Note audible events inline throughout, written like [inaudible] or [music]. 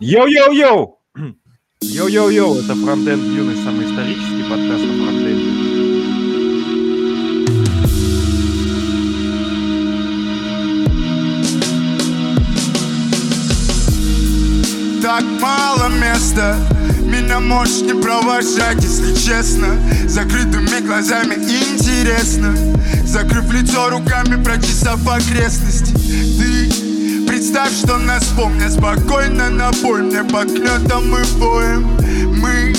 Йоу-йоу-йоу! Йоу-йоу-йоу, это Фронтенд Юность, самый исторический подкаст о фронтенде. Так мало места Меня можешь не провожать, если честно Закрытыми глазами интересно Закрыв лицо руками, прочесав окрестности Ты представь, что нас помнят Спокойно на бой. Мне под кнетом и боем Мы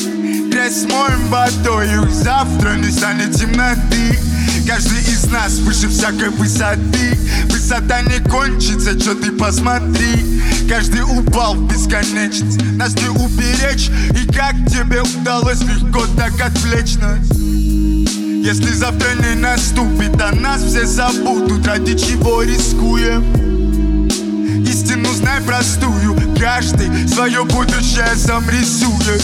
грязь смоем водою Завтра не станет темноты. Каждый из нас выше всякой высоты. Высота не кончится, что ты посмотри. Каждый упал в бесконечность. Нас не уберечь. И как тебе удалось легко так отвлечь нас? Если завтра не наступит, а нас все забудут Ради чего рискуем знай простую Каждый свое будущее сам рисует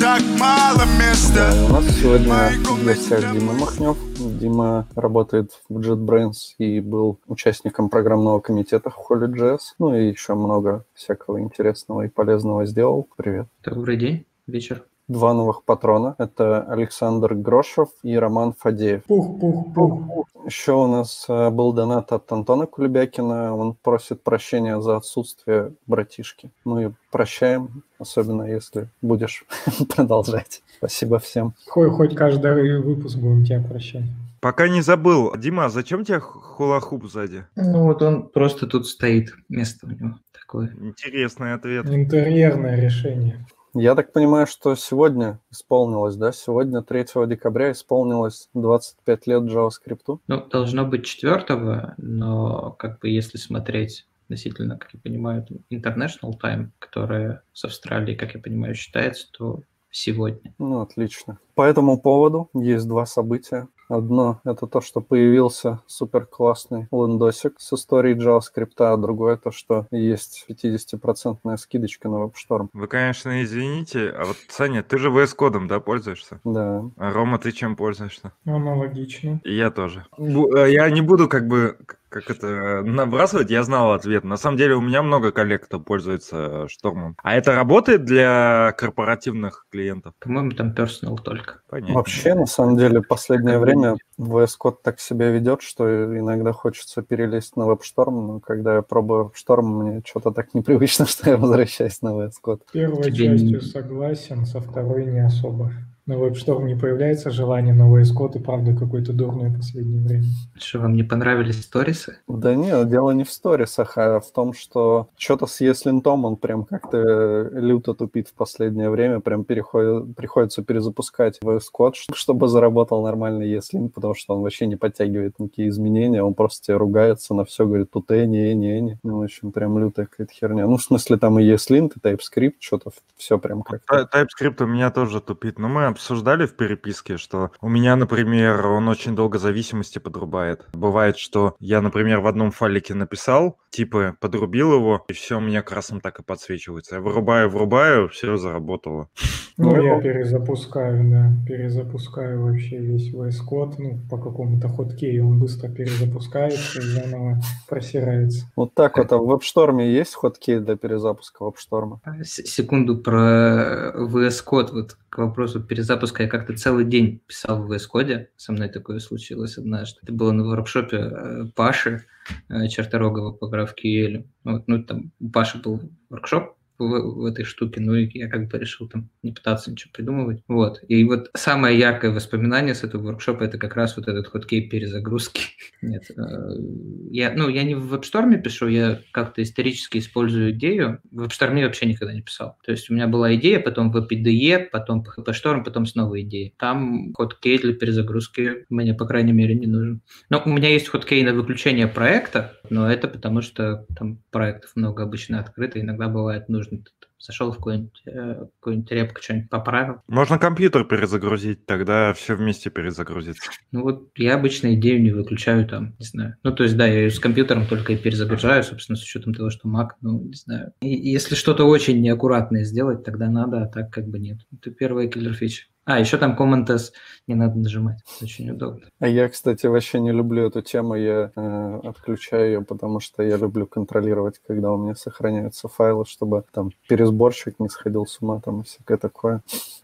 так мало места. Да, у нас сегодня в гостях Дима Махнев. Дима работает в JetBrains и был участником программного комитета в Holy.js. Ну и еще много всякого интересного и полезного сделал. Привет. Добрый день, вечер. Два новых патрона. Это Александр Грошев и Роман Фадеев. Пух, пух, пух. Еще у нас э, был донат от Антона Кулебякина. Он просит прощения за отсутствие братишки. Мы прощаем, особенно если будешь [laughs] продолжать. Спасибо всем. Хоть, хоть каждый выпуск будем тебя прощать. Пока не забыл. Дима, а зачем тебе хулахуп сзади? Ну вот он просто тут стоит. Место у него такое. Интересный ответ. Интерьерное решение. Я так понимаю, что сегодня исполнилось, да? Сегодня, 3 декабря, исполнилось 25 лет JavaScript. Ну, должно быть 4, но как бы если смотреть относительно, как я понимаю, International Time, которая с Австралии, как я понимаю, считается, то сегодня. Ну, отлично. По этому поводу есть два события. Одно – это то, что появился супер классный лендосик с историей JavaScript, а другое – то, что есть 50% скидочка на WebStorm. Вы, конечно, извините, а вот, Саня, ты же VS Кодом, да, пользуешься? Да. А Рома, ты чем пользуешься? Аналогично. И я тоже. Бу- Я не буду как бы как это набрасывать, я знал ответ. На самом деле у меня много коллег, кто пользуется штормом. А это работает для корпоративных клиентов? По-моему, там personal только. Понятно. Вообще, на самом деле, в последнее время VS Code так себя ведет, что иногда хочется перелезть на WebStorm, но когда я пробую WebStorm, мне что-то так непривычно, [laughs] что я возвращаюсь на VS Code. С первой Тебе частью согласен, со второй не особо. На WebStorm не появляется желание на VS Code, и правда какой-то дурной в последнее время. Что, вам не понравились сторисы? Да нет, дело не в сторисах, а в том, что что-то с ESLint он прям как-то люто тупит в последнее время, прям переходит, приходится перезапускать VS Code, чтобы заработал нормальный ESLint, потому что он вообще не подтягивает никакие изменения, он просто тебе ругается на все, говорит, тут эни, эни, эни. Ну, в общем, прям лютая какая-то херня. Ну, в смысле, там и ESLint, и TypeScript, что-то все прям как-то... TypeScript у меня тоже тупит, но мы обсуждали в переписке, что у меня, например, он очень долго зависимости подрубает. Бывает, что я, например, в одном файлике написал, типа подрубил его, и все у меня красным так и подсвечивается. Я вырубаю, врубаю, все заработало. Ну, Ну, я перезапускаю, да, перезапускаю вообще весь VS Code, ну, по какому-то хоткею он быстро перезапускается и заново просирается. Вот так вот, а в WebStorm есть хоткей для перезапуска WebStorm? С- Секунду про VS Code, вот к вопросу перезапуска. Я как-то целый день писал в VS Code, со мной такое случилось однажды. Это было на воркшопе э, Паши э, Черторогова по GraphQL. Вот, ну, там у Паши был воркшоп в, в этой штуке, ну я как бы решил там не пытаться ничего придумывать. Вот. И вот самое яркое воспоминание с этого воркшопа это как раз вот этот хоткей перезагрузки. [laughs] Нет, э, я, ну, я не в WebStorm пишу, я как-то исторически использую идею. В WebStorm вообще никогда не писал. То есть у меня была идея, потом в PDE, потом PHP-Storm, потом снова идея. Там хоткей для перезагрузки мне, по крайней мере, не нужен. Но у меня есть хоткей на выключение проекта, но это потому, что там проектов много обычно открыто, иногда бывает нужно ты там зашел в какой-нибудь, э, какой-нибудь репку, что-нибудь поправил. Можно компьютер перезагрузить, тогда все вместе перезагрузится. Ну вот я обычно идею не выключаю там, не знаю. Ну то есть да, я ее с компьютером только и перезагружаю, собственно, с учетом того, что Mac, ну не знаю. И если что-то очень неаккуратное сделать, тогда надо, а так как бы нет. Это первая киллер фича. А, еще там Command S не надо нажимать. Очень удобно. А я, кстати, вообще не люблю эту тему. Я э, отключаю ее, потому что я люблю контролировать, когда у меня сохраняются файлы, чтобы там пересборщик не сходил с ума там и всякое такое.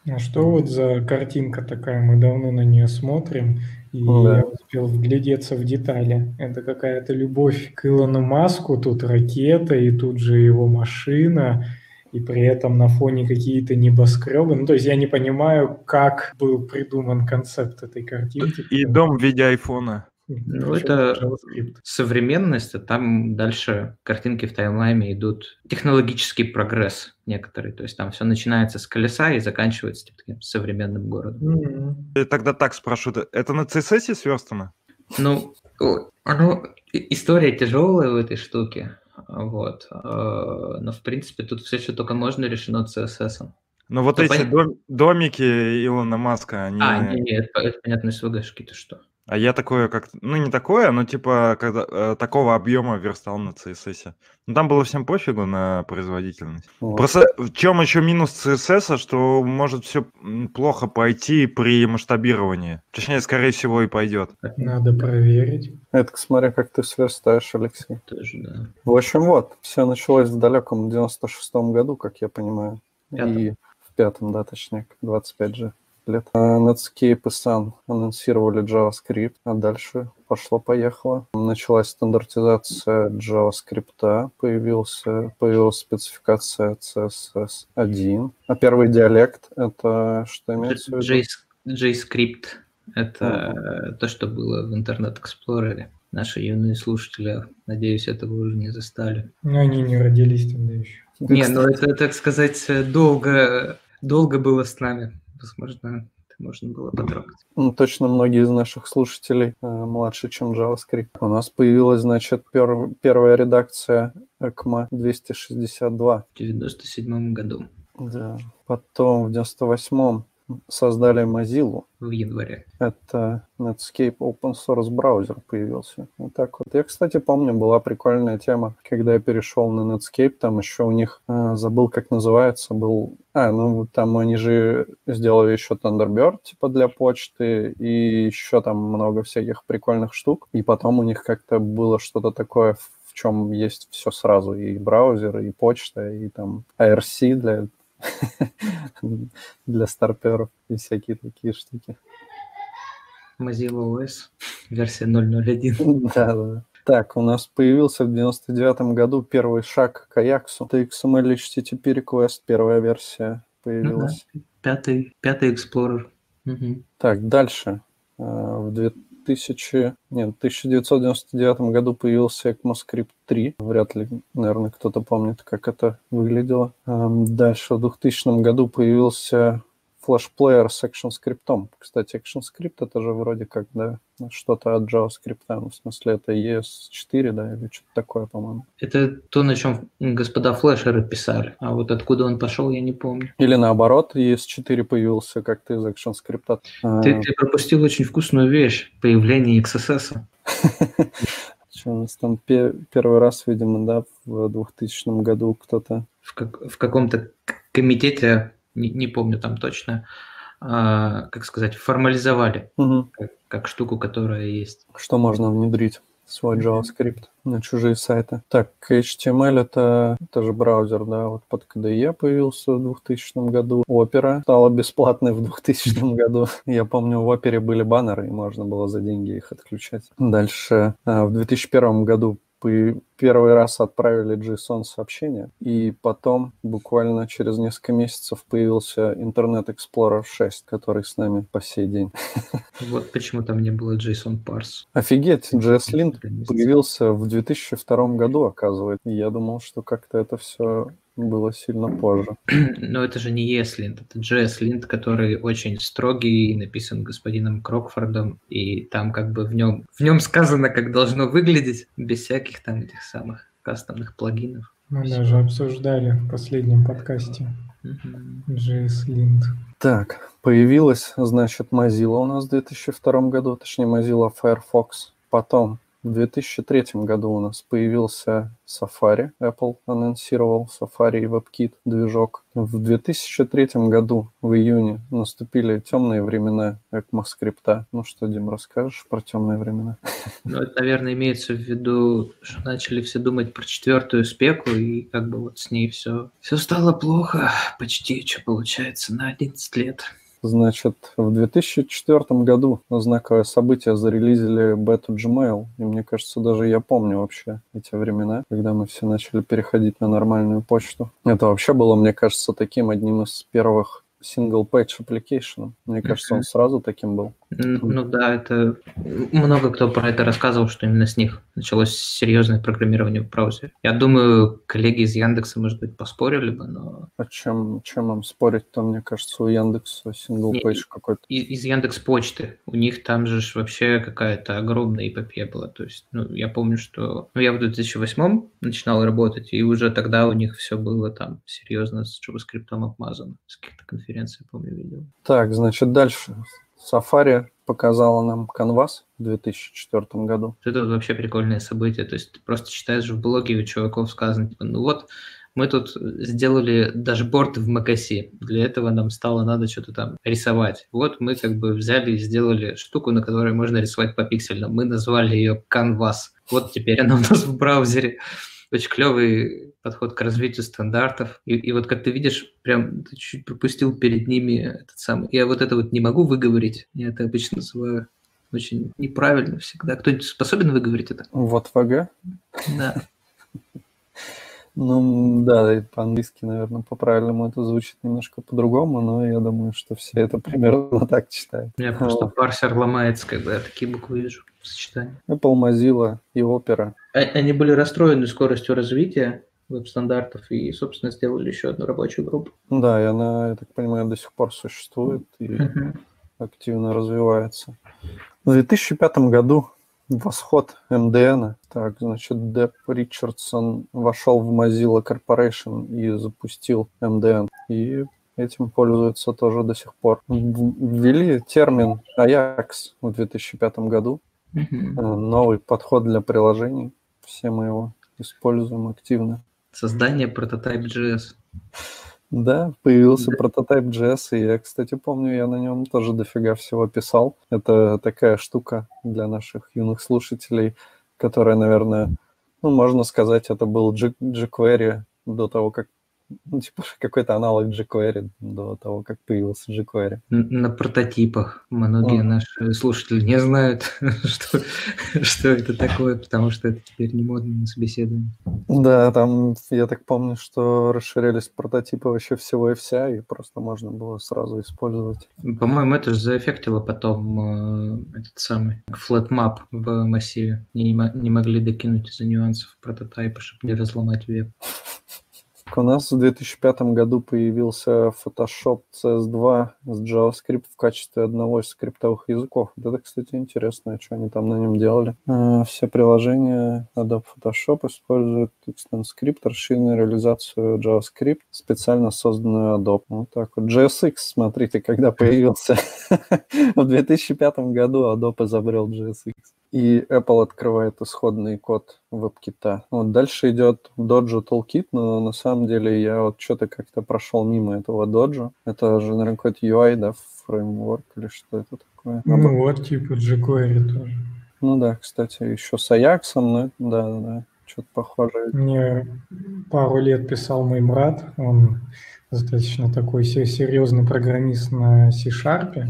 А что вот за картинка такая? Мы давно на нее смотрим. И Да. я успел вглядеться в детали. Это какая-то любовь к Илону Маску. Тут ракета, и тут же его машина, и при этом на фоне какие-то небоскребы. Ну, то есть я не понимаю, как был придуман концепт этой картинки. И дом в виде айфона. Ну, Причем это JavaScript. современность, а там дальше картинки в таймлайне идут технологический прогресс некоторый. То есть там все начинается с колеса и заканчивается типа, таким современным городом. И тогда так спрошу, это на CSS сверстано? Ну, оно, история тяжелая в этой штуке, вот. э, Но, в принципе, тут все, что только можно, решено CSS. Но вот Ну, эти понятно. дом- домики Илона Маска, они... А, не, не, это, это понятно, SVG-шки, ты что. А я такое как... Ну, не такое, но типа когда, э, такого объема верстал на CSS. Ну, там было всем пофигу на производительность. Вот. Просто в чем еще минус CSS, что может все плохо пойти при масштабировании. Точнее, скорее всего, и пойдет. Надо проверить. Это смотря как ты сверстаешь, Алексей. Тоже, да. В общем, вот, все началось в далеком 96-м году, как я понимаю. Пятом. И в пятом, да, точнее, 25 же лет. А Netscape и Sun анонсировали JavaScript, а дальше пошло-поехало. Началась стандартизация JavaScript, появился, появилась спецификация CSS1. А первый диалект — это что имеется в виду? JScript — это то, что было в Internet Explorer. Наши юные слушатели, надеюсь, этого уже не застали. Но они не родились тогда еще. Не, ну это, так сказать, долго, долго было с нами. Возможно, это можно было потрогать. Ну, точно многие из наших слушателей э, младше, чем JavaScript. У нас появилась, значит, пер- первая редакция ECMA 262. В 97 году, Да. Потом в 98-м создали Mozilla. в январе. Это Netscape Open Source браузер появился. Вот так вот. Я, кстати, помню, была прикольная тема, когда я перешел на Netscape, там еще у них, э, забыл, как называется, был... А, ну, там они же сделали еще Thunderbird, типа, для почты, и еще там много всяких прикольных штук. И потом у них как-то было что-то такое, в в чем есть все сразу, и браузер, и почта, и там IRC для [laughs] для старперов и всякие такие штуки. Mozilla OS, версия 001. [laughs] Да, да. Так, у нас появился в 99 году первый шаг к Аяксу. Это XML HTTP request, первая версия появилась. Пятый, пятый Explorer. Мгм. Так, дальше. А, В 2000... Нет, в 1999 году появился ECMAScript 3. Вряд ли, наверное, кто-то помнит, как это выглядело. Ам, Дальше в 2000 году появился флешплеер с ActionScript. Кстати, ActionScript это же вроде как, да, что-то от JavaScript. Ну, в смысле, это ES4, да, или что-то такое, по-моему. Это то, на чем господа флешеры писали. А вот откуда он пошел, я не помню. Или наоборот, ES4 появился как-то из ActionScript. А, Ты, ты пропустил очень вкусную вещь. Появление XSS. [laughs] что у нас там пе- первый раз, видимо, да, в 2000 году кто-то В, как- в каком-то комитете, не, не помню там точно, а, как сказать, формализовали Мгм. как, как штуку, которая есть. что можно внедрить свой JavaScript на чужие сайты. Так, HTML это, это же браузер, да, вот под KDE появился в 2000 году. Opera стала бесплатной в 2000 году. [laughs] Я помню, в Opera были баннеры, и можно было за деньги их отключать. Дальше а, в 2001 году первый раз отправили JSON-сообщение, и потом буквально через несколько месяцев появился Internet Explorer 6, который с нами по сей день. [laughs] Вот почему там не было JSON parse. Офигеть, JSLint Месяц. появился в 2002 году, оказывается. Я думал, что как-то это все было сильно позже. [clears throat] Но это же не ESLint, это JSLint, который очень строгий, написан господином Крокфордом, и там как бы в нем, в нем сказано, как должно выглядеть, без всяких там этих самых кастомных плагинов. Мы даже обсуждали в последнем подкасте. JSLint. Так, появилась, значит, Mozilla у нас в 2002 году, точнее, Mozilla Firefox. Потом В 2003 году у нас появился Safari. Apple анонсировал Safari и WebKit движок. В 2003 году, в июне, наступили темные времена ECMAScript. Ну что, Дим, расскажешь про темные времена? [laughs] Ну, это, наверное, имеется в виду, что начали все думать про четвертую спеку, и как бы вот с ней все, все стало плохо почти, что получается, на 11 лет. Значит, в 2004 году на знаковое событие зарелизили бету Gmail, и мне кажется, даже я помню вообще эти времена, когда мы все начали переходить на нормальную почту. Это вообще было, мне кажется, таким одним из первых single-page application. Мне кажется, он сразу таким был. Ну да, это много кто про это рассказывал, что именно с них началось серьезное программирование в браузере. Я думаю, коллеги из Яндекса, может быть, поспорили бы, но... А чем, чем им спорить-то, мне кажется, у Яндекса single-page какой-то? Из Яндекс Почты. У них там же вообще какая-то огромная эпопея была. То есть, ну, я помню, что... Ну, я в 2008 начинал работать, и уже тогда у них все было там серьезно с JavaScript обмазано. С каких-то конференций, помню, видел. Так, значит, дальше. Safari показала нам Canvas в 2004 году. Это вообще прикольное событие. То есть ты просто читаешь в блоге, у чуваков сказано, типа, ну вот, мы тут сделали дашборд в macOS. Для этого нам стало надо что-то там рисовать. Вот мы как бы взяли и сделали штуку, на которой можно рисовать по пиксельно. Мы назвали ее Canvas. Вот теперь она у нас в браузере очень клевый подход к развитию стандартов. И, и вот как ты видишь, прям ты чуть пропустил перед ними этот самый... Я вот это вот не могу выговорить. Я это обычно называю очень неправильно всегда. Кто-нибудь способен выговорить это? Вот ВГ? Да. [laughs] Ну, да, по-английски, наверное, по-правильному это звучит немножко по-другому, но я думаю, что все это примерно [laughs] так читают. У меня просто парсер ломается, когда я такие буквы вижу в сочетании. Apple, Mozilla и Opera. Они были расстроены скоростью развития веб-стандартов и, собственно, сделали еще одну рабочую группу. Да, и она, я так понимаю, до сих пор существует и активно развивается. В 2005 году восход МДН. Так, значит, Деп Ричардсон вошел в Mozilla Corporation и запустил МДН. И этим пользуются тоже до сих пор. Ввели термин Ajax в 2005 году. Mm-hmm. Новый подход для приложений. Все мы его используем активно. Создание прототип.js. Да, появился прототип JS, и я, кстати, помню, я на нем тоже дофига всего писал. Это такая штука для наших юных слушателей, которая, наверное, ну, можно сказать, это был jQuery до того, как ну, типа [laughs] какой-то аналог jQuery до того, как появился jQuery. На прототипах многие а. наши слушатели не знают, [laughs] что, что это такое, потому что это теперь не модно на собеседовании. Да, там, я так помню, что расширялись прототипы вообще всего и вся, и просто можно было сразу использовать. По-моему, это же заэффектило потом э, этот самый flatmap в массиве. Не, не могли докинуть из-за нюансов прототипа, чтобы не разломать веб. У нас в 2005 году появился Photoshop CS2 с JavaScript в качестве одного из скриптовых языков. Это, кстати, интересно, что они там на нем делали. А, все приложения Adobe Photoshop используют ExtendScript, расширенную реализацию JavaScript, специально созданную Adobe. Вот так вот. JSX, смотрите, когда появился. [laughs] В 2005 году Adobe изобрел JSX и Apple открывает исходный код WebKit. Вот дальше идет Dojo Toolkit, но на самом деле я вот что-то как-то прошел мимо этого Dojo. Это же, наверное, какой-то UI, да, фреймворк или что это такое? Ну вот, типа jQuery тоже. Ну да, кстати, еще с Ajax, но да, да, да, что-то похожее. Мне пару лет писал мой брат, он достаточно такой серьезный программист на C-Sharp,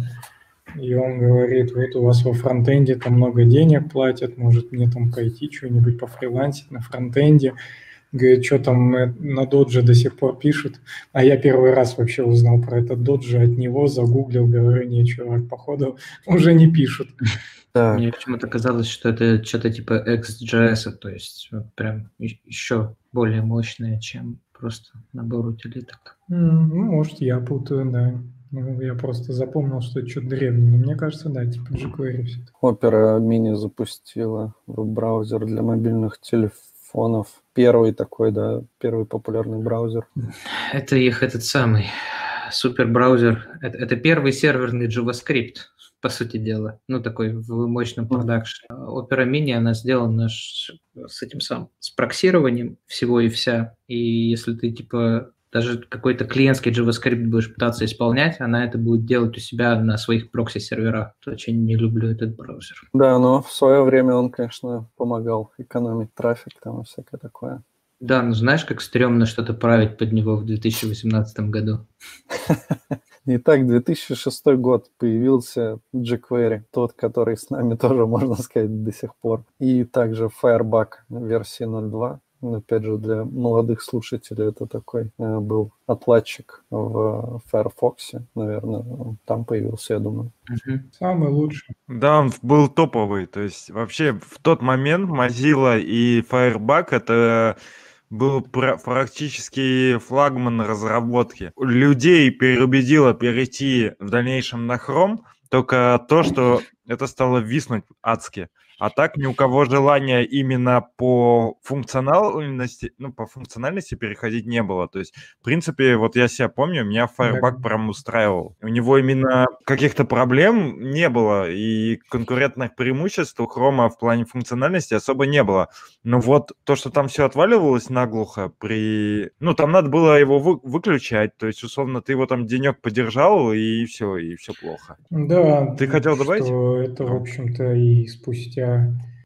и он говорит, вот у вас во фронтенде там много денег платят, может мне там пойти что-нибудь пофрилансить на фронтенде. Говорит, что там на додже до сих пор пишет. А я первый раз вообще узнал про этот доджи от него, загуглил, говорю, не, чувак, походу уже не пишут. Да. Мне почему-то казалось, что это что-то типа XJS, то есть вот прям еще более мощное, чем просто набор утилиток. Ну, может, я путаю, да. Ну, я просто запомнил, что это что-то древнее. Но мне кажется, да, типа jQuery все Opera Mini запустила браузер для мобильных телефонов. Первый такой, да, первый популярный браузер. Это их этот самый супер браузер. Это, это первый серверный JavaScript. по сути дела. Ну, такой в мощном продакшене. Opera Mini, она сделана с этим самым, с проксированием всего и вся. И если ты, типа, даже какой-то клиентский JavaScript будешь пытаться исполнять, она это будет делать у себя на своих прокси-серверах. Очень не люблю этот браузер. Да, но в свое время он, конечно, помогал экономить трафик там и всякое такое. Да, ну знаешь, как стрёмно что-то править под него в 2018 году. [laughs] Итак, 2006 год появился jQuery, тот, который с нами тоже, [laughs] можно сказать, до сих пор. И также Firebug версии 0.2. Опять же, для молодых слушателей это такой э, был отладчик в Firefox, наверное. Там появился, я думаю. Самый лучший. Да, он был топовый. То есть вообще в тот момент Mozilla и Firebug это был практически флагман разработки. Людей переубедило перейти в дальнейшем на Chrome только то, что это стало виснуть адски. А так ни у кого желания именно по функциональности, ну, по функциональности переходить не было. То есть, в принципе, вот я себя помню, меня Firebug прям устраивал. У него именно каких-то проблем не было, и конкурентных преимуществ у Хрома в плане функциональности особо не было. Но вот то, что там все отваливалось наглухо при... Ну, там надо было его вы... выключать, то есть, условно, ты его там денек подержал, и все, и все плохо. Да. Ты хотел добавить? это, в общем-то, и спустя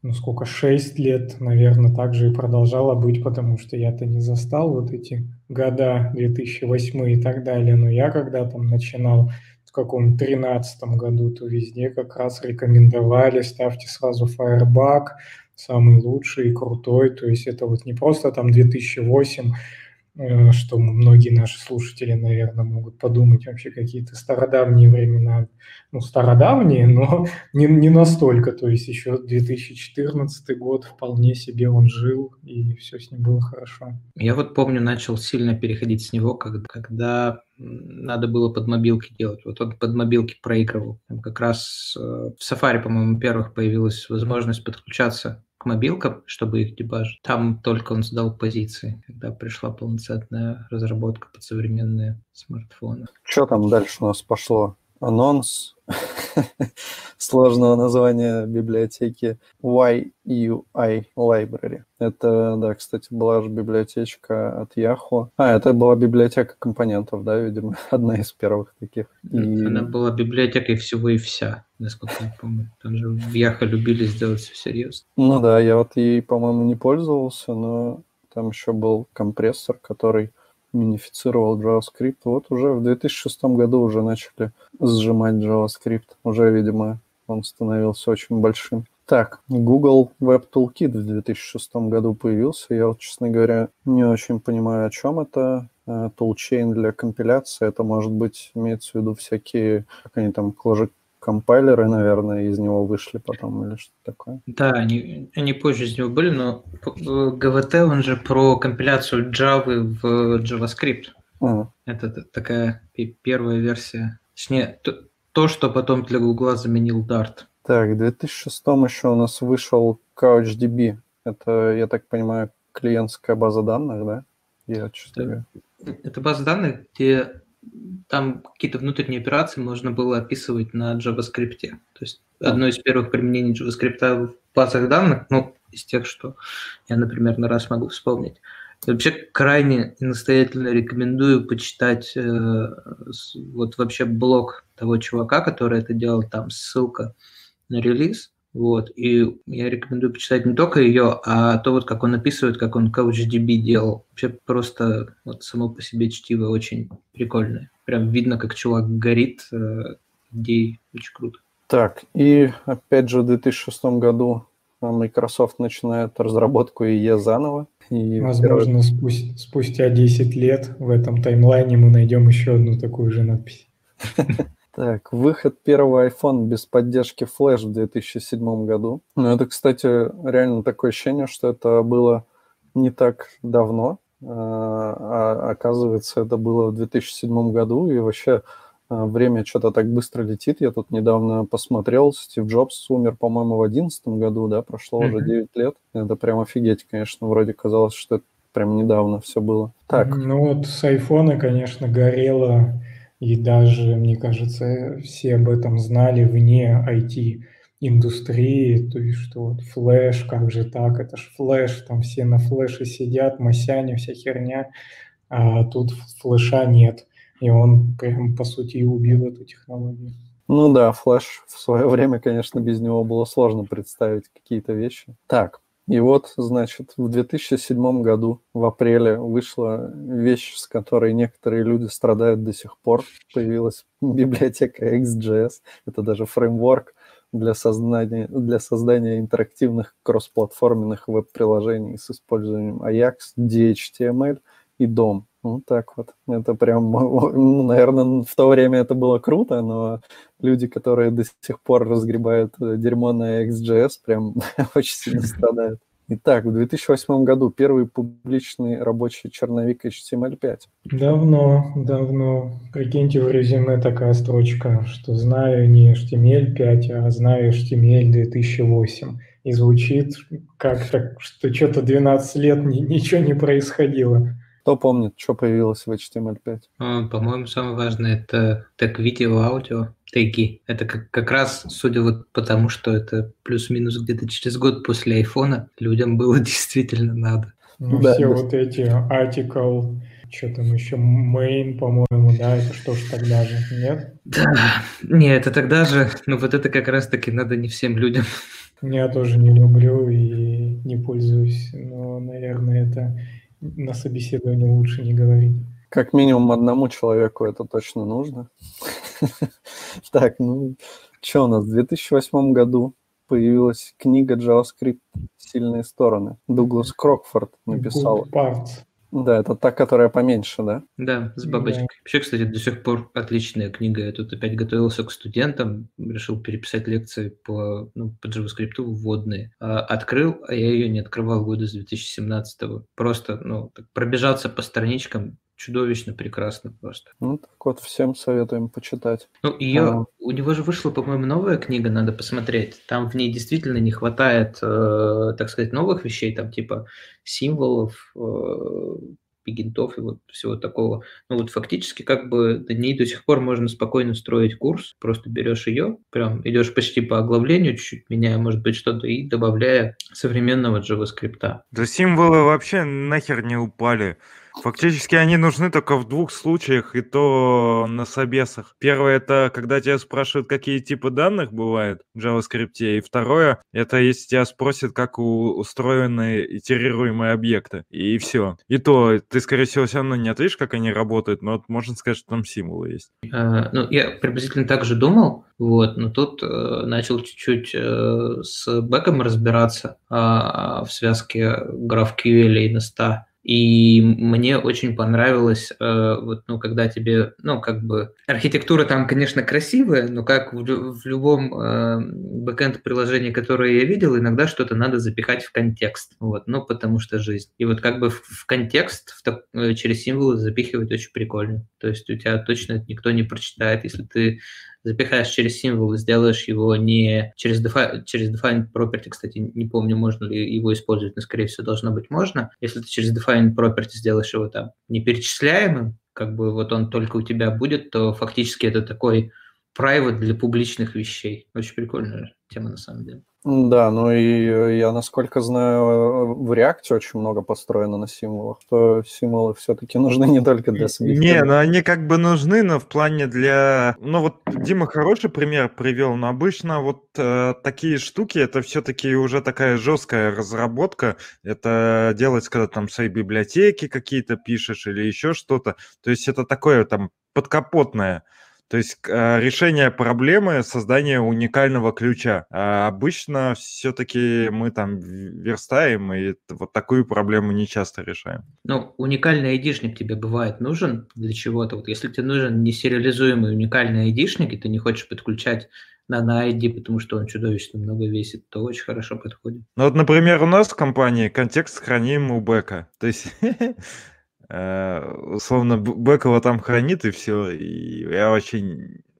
ну сколько, 6 лет, наверное, также и продолжала быть, потому что я-то не застал вот эти года 2008 и так далее. Но я когда там начинал в каком 13 году, то везде как раз рекомендовали, ставьте сразу Firebug, самый лучший и крутой. То есть это вот не просто там 2008, Э, что многие наши слушатели, наверное, могут подумать вообще какие-то стародавние времена. Ну, стародавние, но [laughs] не, не настолько. То есть еще 2014 год вполне себе он жил, и все с ним было хорошо. Я вот помню, начал сильно переходить с него, когда, когда надо было под мобилки делать. Вот он под мобилки проигрывал. Как раз э, в Safari, по-моему, первых появилась возможность подключаться мобилкам, чтобы их дебажить. Там только он сдал позиции, когда пришла полноценная разработка под современные смартфоны. Что там дальше у нас пошло? Анонс [laughs] сложного названия библиотеки YUI Library. Это, да, кстати, была же библиотечка от Yahoo. А, это была библиотека компонентов, да, видимо, [laughs] одна из первых таких. И... Она была библиотекой всего и вся, насколько я помню. Там же в Yahoo любили сделать все серьезно. Ну да, я вот ей, по-моему, не пользовался, но там еще был компрессор, который минифицировал JavaScript. Вот уже в 2006 году уже начали сжимать JavaScript. Уже, видимо, он становился очень большим. Так, Google Web Toolkit в 2006 году появился. Я, вот, честно говоря, не очень понимаю, о чем это. Toolchain э, для компиляции. Это, может быть, имеется в виду всякие, как они там, компайлеры, наверное, из него вышли потом или что такое. Да, они, они позже из него были, но GVT, он же про компиляцию Java в JavaScript. А. Это такая первая версия. Точнее, то, то, что потом для Google заменил Dart. Так, в 2006 еще у нас вышел CouchDB. Это, я так понимаю, клиентская база данных, да? Я, честно это, это база данных, где там какие-то внутренние операции можно было описывать на JavaScript. То есть одно из первых применений JavaScript в базах данных, ну, из тех, что я, например, на раз могу вспомнить. Вообще крайне и настоятельно рекомендую почитать э, вот вообще блог того чувака, который это делал, там ссылка на релиз. Вот. И я рекомендую почитать не только ее, а то, вот как он описывает, как он CouchDB делал. Вообще просто вот само по себе чтиво очень прикольное. Прям видно, как чувак горит э, идеей. Очень круто. Так, и опять же в 2006 году Microsoft начинает разработку IE заново. И Возможно, спустя, спустя 10 лет в этом таймлайне мы найдем еще одну такую же надпись. [laughs] Так, выход первого iPhone без поддержки Flash в 2007 году. Ну, это, кстати, реально такое ощущение, что это было не так давно, а, а оказывается, это было в 2007 году, и вообще а, время что-то так быстро летит. Я тут недавно посмотрел, Стив Джобс умер, по-моему, в 2011 году, да, прошло mm-hmm. уже 9 лет. Это прям офигеть, конечно, вроде казалось, что это прям недавно все было. Так. Ну вот с айфона, конечно, горело И даже, мне кажется, все об этом знали вне IT-индустрии, то есть что вот флеш, как же так, это ж флеш, там все на флеше сидят, масяня, вся херня, а тут флеша нет. И он прям, по сути, и убил эту технологию. Ну да, флеш в свое время, конечно, без него было сложно представить какие-то вещи. Так, и вот, значит, в 2007 году, в апреле, вышла вещь, с которой некоторые люди страдают до сих пор. Появилась библиотека XJS. Это даже фреймворк для создания, для создания интерактивных кроссплатформенных веб-приложений с использованием Ajax, DHTML и DOM. Вот так вот. Это прям, [laughs] ну, наверное, в то время это было круто, но люди, которые до сих пор разгребают э, дерьмо на XJS, прям [laughs] очень сильно [laughs] страдают. Итак, в 2008 году первый публичный рабочий черновик HTML5. Давно, давно. Прикиньте, в резюме такая строчка, что знаю не HTML5, а знаю HTML 2008. И звучит как-то, что что-то 12 лет ничего не происходило. Кто помнит, что появилось в HTML5? А, по-моему, самое важное это тег видео, аудио, теги. Это как, как раз, судя вот потому, что это плюс-минус где-то через год после айфона, людям было [laughs] действительно надо. Ну, да, все да. вот эти article, что там еще, main, по-моему, да, это что ж тогда же, нет? Да, нет, это тогда же, ну вот это как раз-таки надо не всем людям. Я тоже не люблю и не пользуюсь, но, наверное, это на собеседовании лучше не говорить. Как минимум одному человеку это точно нужно. [laughs] Так, ну, что у нас? В 2008 году появилась книга JavaScript «Сильные стороны». Дуглас Крокфорд написал. Да, это та, которая поменьше, да? Да, с бабочкой. Да. Вообще, кстати, до сих пор отличная книга. Я тут опять готовился к студентам, решил переписать лекции по, ну, по JavaScript вводные. А, открыл, а я ее не открывал года с 2017 -го. Просто, ну, так, пробежаться по страничкам чудовищно прекрасно просто. Ну, так вот, всем советуем почитать. Ну, ее, а... у него же вышла, по-моему, новая книга, надо посмотреть. Там в ней действительно не хватает, э, так сказать, новых вещей, там типа символов, э, пигентов и вот всего такого. Ну вот фактически как бы на ней до сих пор можно спокойно строить курс, просто берешь ее, прям идешь почти по оглавлению, чуть-чуть меняя, может быть, что-то и добавляя современного JavaScript. Да символы вообще нахер не упали. Фактически они нужны только в двух случаях, и то на собесах. Первое это когда тебя спрашивают, какие типы данных бывают в JavaScript, и второе это если тебя спросят, как устроены итерируемые объекты, и все. И то ты, скорее всего, все равно не ответишь, как они работают, но вот можно сказать, что там символы есть. А, ну, я приблизительно так же думал, вот, но тут э, начал чуть-чуть э, с бэком разбираться э, в связке GraphQL и Nest. И мне очень понравилось, э, вот, ну, когда тебе, ну, как бы, архитектура там, конечно, красивая, но как в, в любом э, бэкэнд-приложении, которое я видел, иногда что-то надо запихать в контекст, вот, ну, потому что жизнь. И вот как бы в, в контекст в, э, через символы запихивать очень прикольно. То есть у тебя точно это никто не прочитает, если ты запихаешь через символ и сделаешь его не через, defi, через defined property, кстати, не помню, можно ли его использовать, но, скорее всего, должно быть можно. Если ты через defined property сделаешь его там неперечисляемым, как бы вот он только у тебя будет, то фактически это такой private для публичных вещей. Очень прикольная тема на самом деле. Да, ну и я, насколько знаю, в реакте очень много построено на символах, то символы все-таки нужны не только для субъективных. Не, ну они как бы нужны, но в плане для... Ну вот Дима хороший пример привел, но обычно вот э, такие штуки, это все-таки уже такая жесткая разработка, это делать, когда там свои библиотеки какие-то пишешь или еще что-то, то есть это такое там подкапотное. То есть э, решение проблемы создания уникального ключа. А обычно все-таки мы там верстаем, и вот такую проблему не часто решаем. Ну, уникальный айдишник тебе бывает нужен для чего-то. Вот если тебе нужен несериализуемый уникальный айдишник, и ты не хочешь подключать на, на ID, потому что он чудовищно много весит, то очень хорошо подходит. Ну вот, например, у нас в компании контекст храним у бэка. То есть [laughs] Э, условно, Бекова там хранит и все. И я вообще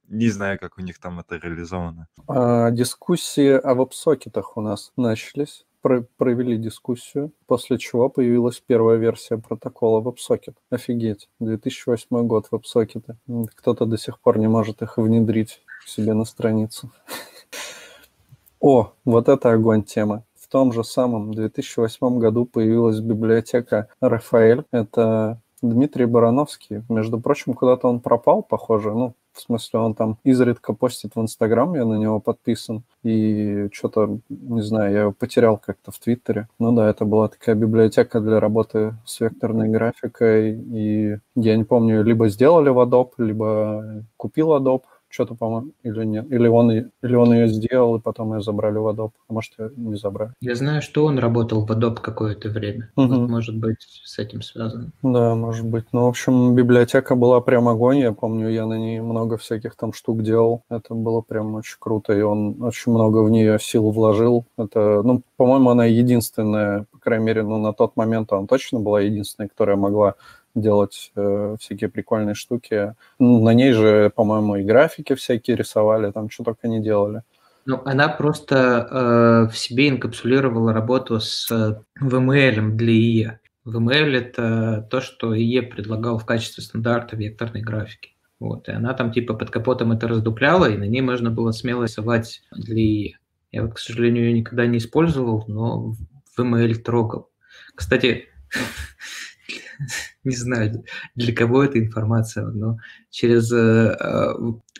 не знаю, как у них там это реализовано. А, дискуссии о веб-сокетах у нас начались. про- провели дискуссию, после чего появилась первая версия протокола WebSocket. Офигеть, 2008 год WebSocket. Кто-то до сих пор не может их внедрить к себе на страницу. [laughs] О, вот это огонь тема. В том же самом 2008 году появилась библиотека Рафаэль. Это Дмитрий Барановский. Между прочим, куда-то он пропал, похоже. Ну, в смысле, он там изредка постит в Инстаграм, я на него подписан. И что-то, не знаю, я его потерял как-то в Твиттере. Ну да, это была такая библиотека для работы с векторной графикой. И я не помню, либо сделали в Adobe, либо купил Adobe что-то, по-моему, или нет. Или он, или он ее сделал, и потом ее забрали в Adobe. А может, ее не забрали. Я знаю, что он работал в Adobe какое-то время. Мгм. Вот, может быть, с этим связано. Да, может быть. Ну, в общем, библиотека была прям огонь. Я помню, я на ней много всяких там штук делал. Это было прям очень круто, и он очень много в нее сил вложил. Это, ну, по-моему, она единственная, по крайней мере, ну, на тот момент она точно была единственная, которая могла делать э, всякие прикольные штуки. Ну, на ней же, по-моему, и графики всякие рисовали, там что только не делали. Ну, она просто э, в себе инкапсулировала работу с э, VML для IE. VML – это то, что IE предлагал в качестве стандарта векторной графики. Вот, и она там типа под капотом это раздупляла, и на ней можно было смело рисовать для IE. Я вот, к сожалению, ее никогда не использовал, но VML трогал. Кстати, [laughs] [laughs] не знаю, для кого эта информация, но через, э, э,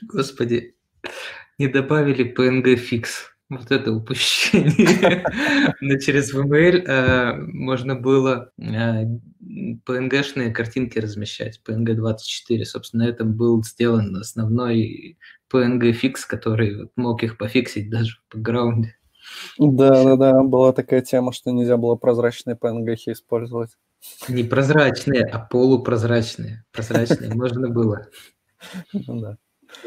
господи, не добавили PNG fix. Вот это упущение. [laughs] Но через VML э, можно было PNG-шные картинки размещать, PNG-24. Собственно, на этом был сделан основной PNG-fix, который мог их пофиксить даже в бэкграунде. Да, да, да, была такая тема, что нельзя было прозрачные PNG использовать. Не прозрачные, а полупрозрачные. Прозрачные можно было. Ну да.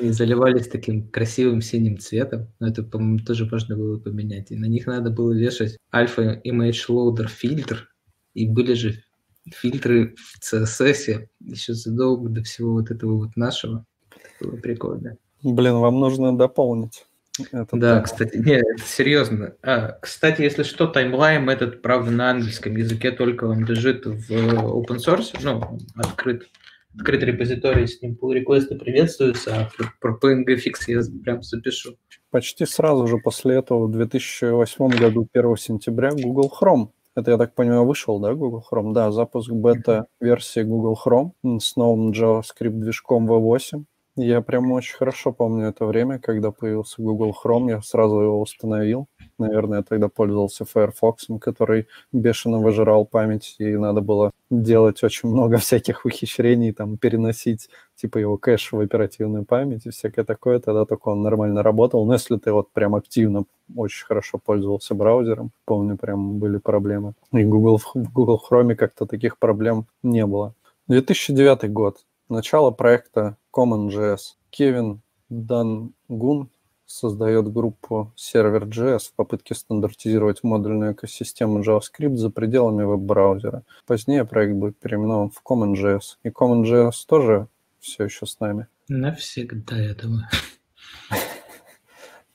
И заливались таким красивым синим цветом. Но это, по-моему, тоже можно было поменять. И на них надо было вешать Alpha Image Loader фильтр. И были же фильтры в CSS еще задолго до всего вот этого вот нашего. Это было прикольно. Блин, вам нужно дополнить. Это Да, так. кстати, нет, это серьезно. А, кстати, если что, таймлайн этот, правда, на английском языке только он лежит в э, open source, ну, открыт, открыт репозиторий, с ним pull реквесты приветствуются, а про- про PNG фикс я прям запишу. Почти сразу же после этого, в 2008 году, 1 сентября, Google Chrome. Это, я так понимаю, вышел, да, Google Chrome? Да, запуск бета-версии Google Chrome с новым JavaScript-движком V8. Я прям очень хорошо помню это время, когда появился Google Chrome, я сразу его установил. Наверное, я тогда пользовался Firefox, который бешено выжирал память, и надо было делать очень много [laughs] всяких ухищрений, там, переносить, типа, его кэш в оперативную память и всякое такое, тогда только он нормально работал. Но если ты вот прям активно очень хорошо пользовался браузером, помню, прям были проблемы. И Google, в Google Chrome как-то таких проблем не было. 2009 год. Начало проекта CommonJS. Кевин Дангун создает группу Server.js в попытке стандартизировать модульную экосистему JavaScript за пределами веб-браузера. Позднее проект будет переименован в CommonJS. И CommonJS тоже все еще с нами. Навсегда, я думаю.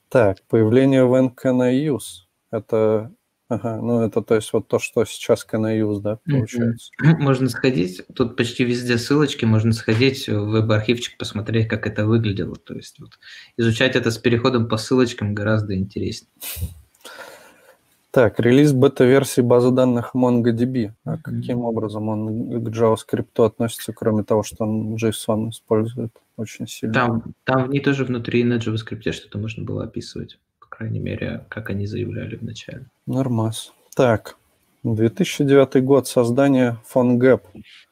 Так, появление в NCNIUS. Это, ага, ну это то есть вот то, что сейчас CNIUS, да, получается. [clears throat] Можно сходить, тут почти везде ссылочки, можно сходить в веб-архивчик, посмотреть, как это выглядело. То есть вот, изучать это с переходом по ссылочкам гораздо интереснее. Так, релиз бета-версии базы данных MongoDB. А каким образом он к JavaScript относится, кроме того, что он JSON использует очень сильно? Там, там в ней тоже внутри на JavaScript что-то можно было описывать. Крайней мере, как они заявляли вначале. Нормас. Так, 2009 год, создание PhoneGap.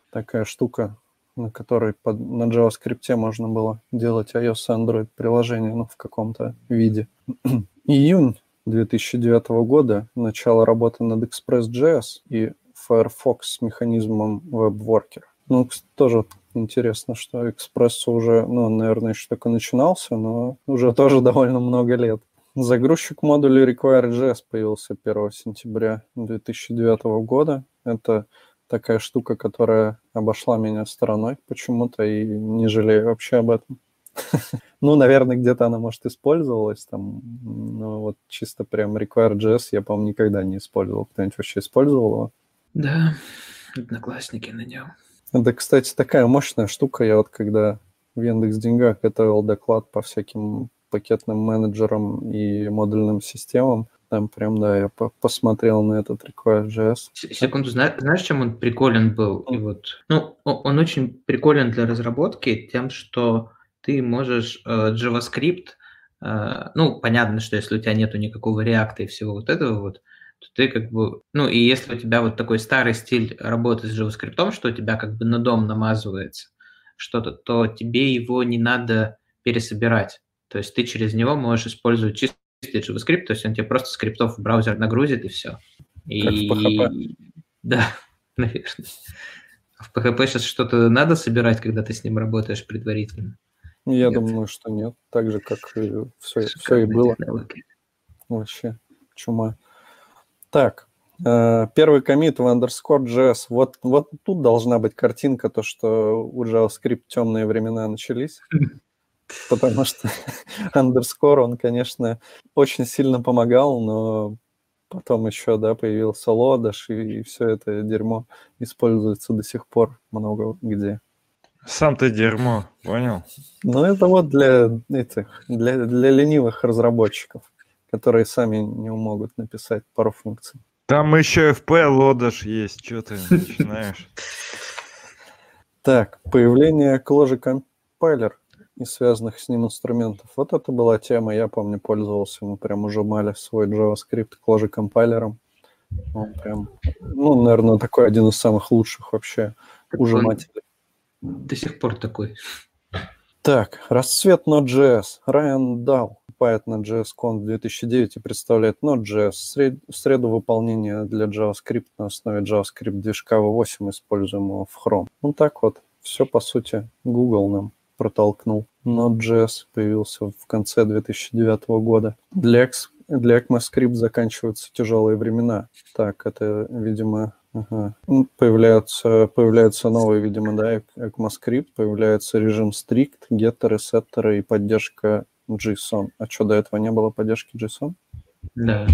Такая штука, на которой под, на JavaScript можно было делать iOS и Android приложение, ну, в каком-то виде. [clears throat] Июнь 2009 года, начало работы над Express.js и Firefox с механизмом WebWorker. Ну, тоже интересно, что Express уже, ну, наверное, еще только начинался, но уже тоже [laughs] довольно много лет. Загрузчик модулей Require.js появился 1 сентября 2009 года. Это такая штука, которая обошла меня стороной почему-то и не жалею вообще об этом. [laughs] Ну, наверное, где-то она, может, использовалась там, но вот чисто прям Require.js я, по-моему, никогда не использовал. Кто-нибудь вообще использовал его? Да, одноклассники на нем. Это, кстати, такая мощная штука. Я вот когда в Яндекс Деньгах готовил доклад по всяким пакетным менеджерам и модульным системам, там прям, да, я по посмотрел на этот Require.js. Секунду, знаешь, чем он приколен был? И вот, ну, он очень приколен для разработки тем, что ты можешь э, JavaScript, э, ну, понятно, что если у тебя нету никакого React и всего вот этого вот, то ты как бы, ну, и если у тебя вот такой старый стиль работы с JavaScript, что у тебя как бы на дом намазывается что-то, то тебе его не надо пересобирать. То есть ты через него можешь использовать чистый JavaScript, то есть он тебе просто скриптов в браузер нагрузит и все. И... Как в PHP. Да, [laughs] наверное. В PHP сейчас что-то надо собирать, когда ты с ним работаешь предварительно? Я нет. думаю, что нет. Так же, как и все, все и было. Технология. Вообще, чума. Так, э, первый комит в underscore JS. Вот, вот тут должна быть картинка, то, что у JavaScript темные времена начались. [laughs] Потому что [laughs] underscore, он, конечно, очень сильно помогал, но потом еще, да, появился лодаш, и, и все это дерьмо используется до сих пор много где. Сам ты дерьмо, понял? Ну, это вот для этих, для, для ленивых разработчиков, которые сами не могут написать пару функций. Там еще FP лодаш есть, что ты начинаешь? Так, появление Clojure Compiler и связанных с ним инструментов. Вот это была тема, я помню, пользовался, мы прям ужимали свой JavaScript Clojure компайлером. Он прям, ну, наверное, такой один из самых лучших вообще ужимателей. До сих пор такой. Так, расцвет Node.js. Райан Дал выступает на JSCon 2009 и представляет Node.js, сред... среду выполнения для JavaScript на основе JavaScript движка V8, используемого в Chrome. Ну так вот, все по сути Google нам протолкнул. Node.js появился в конце 2009 года. Для, для ECMAScript заканчиваются тяжелые времена. Так, это, видимо, Ага. Появляются, появляются новые, видимо, да, ECMAScript, появляется режим strict, геттеры, сеттеры и поддержка JSON. А что, до этого не было поддержки JSON? Да.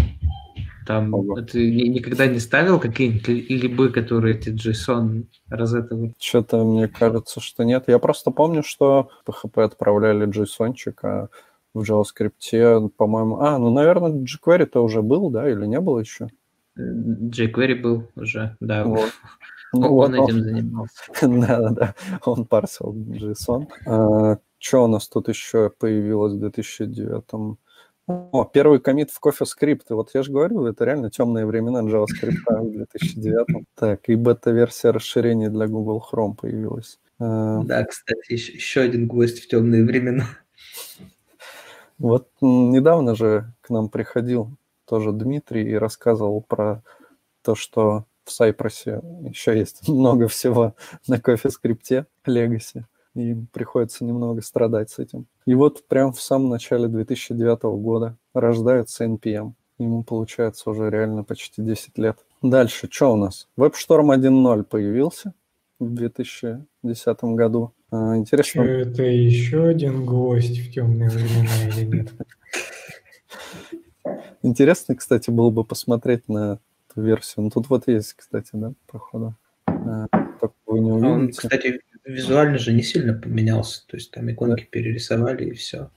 Там Ого. ты никогда не ставил какие-нибудь либо, которые эти JSON розетовые? Что-то мне кажется, что нет. Я просто помню, что PHP отправляли JSON-чик, а в JavaScript, по-моему... А, ну, наверное, jQuery-то уже был, да, или не было еще? jQuery был уже, да. Вот. Ну, он вот, этим занимался. [laughs] Да, да, он парсил JSON. А, что у нас тут еще появилось в 2009 о, первый комит в CoffeeScript. Вот я же говорю, это реально темные времена JavaScript в 2009. Так, и бета-версия расширения для Google Chrome появилась. А, да, кстати, еще, один гость в темные времена. Вот недавно же к нам приходил тоже Дмитрий и рассказывал про то, что в Сайпросе еще есть много всего на CoffeeScript Legacy, и приходится немного страдать с этим. И вот прям в самом начале 2009 года рождается NPM. Ему получается уже реально почти 10 лет. Дальше, что у нас? WebStorm 1.0 появился в 2010 году. А, интересно. Что это еще один гость в темные времена или нет? Интересно, кстати, было бы посмотреть на эту версию. Ну, тут вот есть, кстати, да, походу. А, только вы не увидите. Он, кстати, визуально же не сильно поменялся. То есть там иконки перерисовали и все.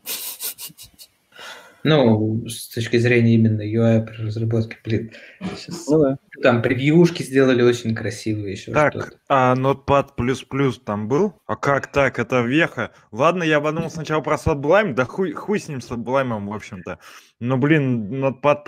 Ну, с точки зрения именно UI при разработке, блин. Сейчас... Ну да. Там превьюшки сделали очень красивые еще. Так, а Notepad++ там был? А как так? Это веха. Ладно, я подумал сначала про Sublime, да хуй, хуй с ним Sublime, в общем-то. Но, блин, Notepad++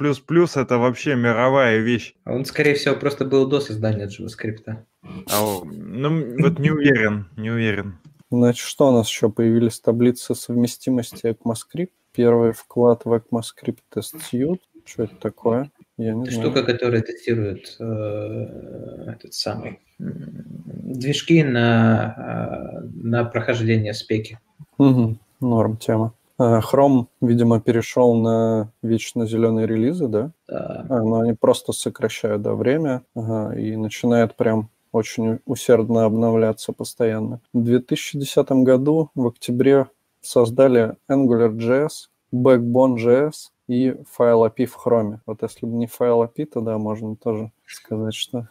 это вообще мировая вещь. А он, скорее всего, просто был до создания JavaScript. А, ну, вот не уверен, не уверен. Значит, что у нас еще появились таблицы совместимости ECMAScript? Первый вклад в ECMAScript Test Suite. Что это такое? Я не это знаю. штука, которая тестирует э, этот самый движки на, э, на прохождение спеки. Угу, норм тема. А, Chrome, видимо, перешел на вечно зеленые релизы, да? Да. А, но они просто сокращают да, время ага, и начинают прям очень усердно обновляться постоянно. В 2010 году, в октябре, создали AngularJS, Backbone.js и файл API в Chrome. Вот если бы не файл API, то да, можно тоже сказать, что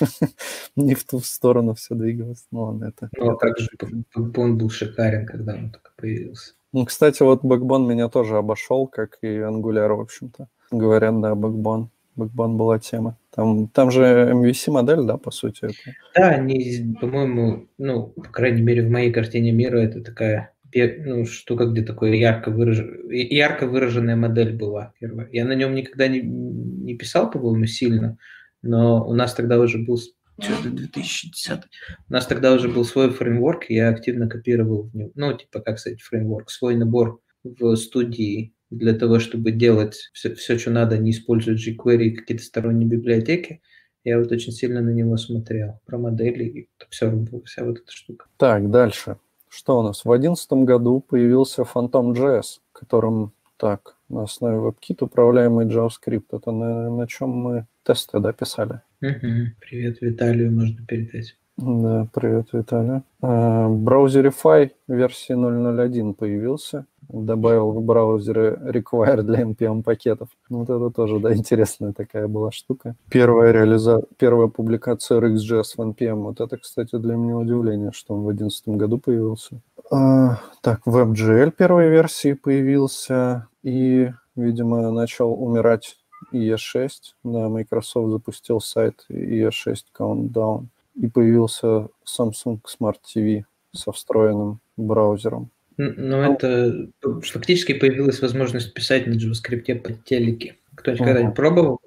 [laughs] не в ту сторону все двигалось. Ну ладно, это... Ну, а как же Backbone был шикарен, когда он только появился. Ну, кстати, вот Backbone меня тоже обошел, как и Angular, в общем-то. Говорят, да, Backbone. Backbone была тема. Там, там же MVC модель, да, по сути? Это... Да, они, по-моему, ну, по крайней мере, в моей картине мира это такая ну, штука, где такое ярко, выраж... ярко выраженная модель была первая. Я на нем никогда не, не писал, по-моему, сильно, но у нас тогда уже был что-то 2010. У нас тогда уже был свой фреймворк, я активно копировал в него, ну, типа, как сказать, фреймворк, свой набор в студии для того, чтобы делать все, все что надо, не используя jQuery и какие-то сторонние библиотеки. Я вот очень сильно на него смотрел, про модели и все, вся вот эта штука. Так, дальше. Что у нас? В 2011 году появился Phantom.js, которым так, на основе WebKit управляемый JavaScript. Это на, на чем мы тесты да, писали. Угу. Привет Виталию можно передать. Да, привет, Виталий. А, Browserify версии 0.0.1 появился. Добавил в браузере require для NPM пакетов. Ну, вот это тоже, да, интересная такая была штука. Первая реализа... Первая публикация RxJS в NPM. Вот это, кстати, для меня удивление, что он в 2011 году появился. А, так, WebGL первой версии появился. И, видимо, начал умирать IE6. Да, Microsoft запустил сайт IE6 Countdown и появился Samsung Smart TV со встроенным браузером. Но ну, это фактически появилась возможность писать на JavaScript под телеке. Кто-нибудь ага. когда-нибудь пробовал?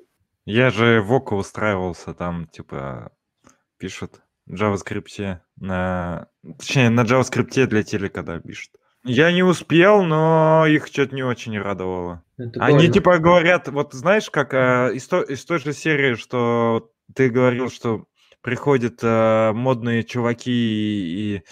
Я же в ОКО устраивался, там типа пишут JavaScript на... Точнее, на JavaScript для телека, да, пишут. Я не успел, но их что-то не очень радовало. Это Они больно. типа говорят, вот знаешь, как э, из, то, из той же серии, что ты говорил, что приходят э, модные чуваки и, и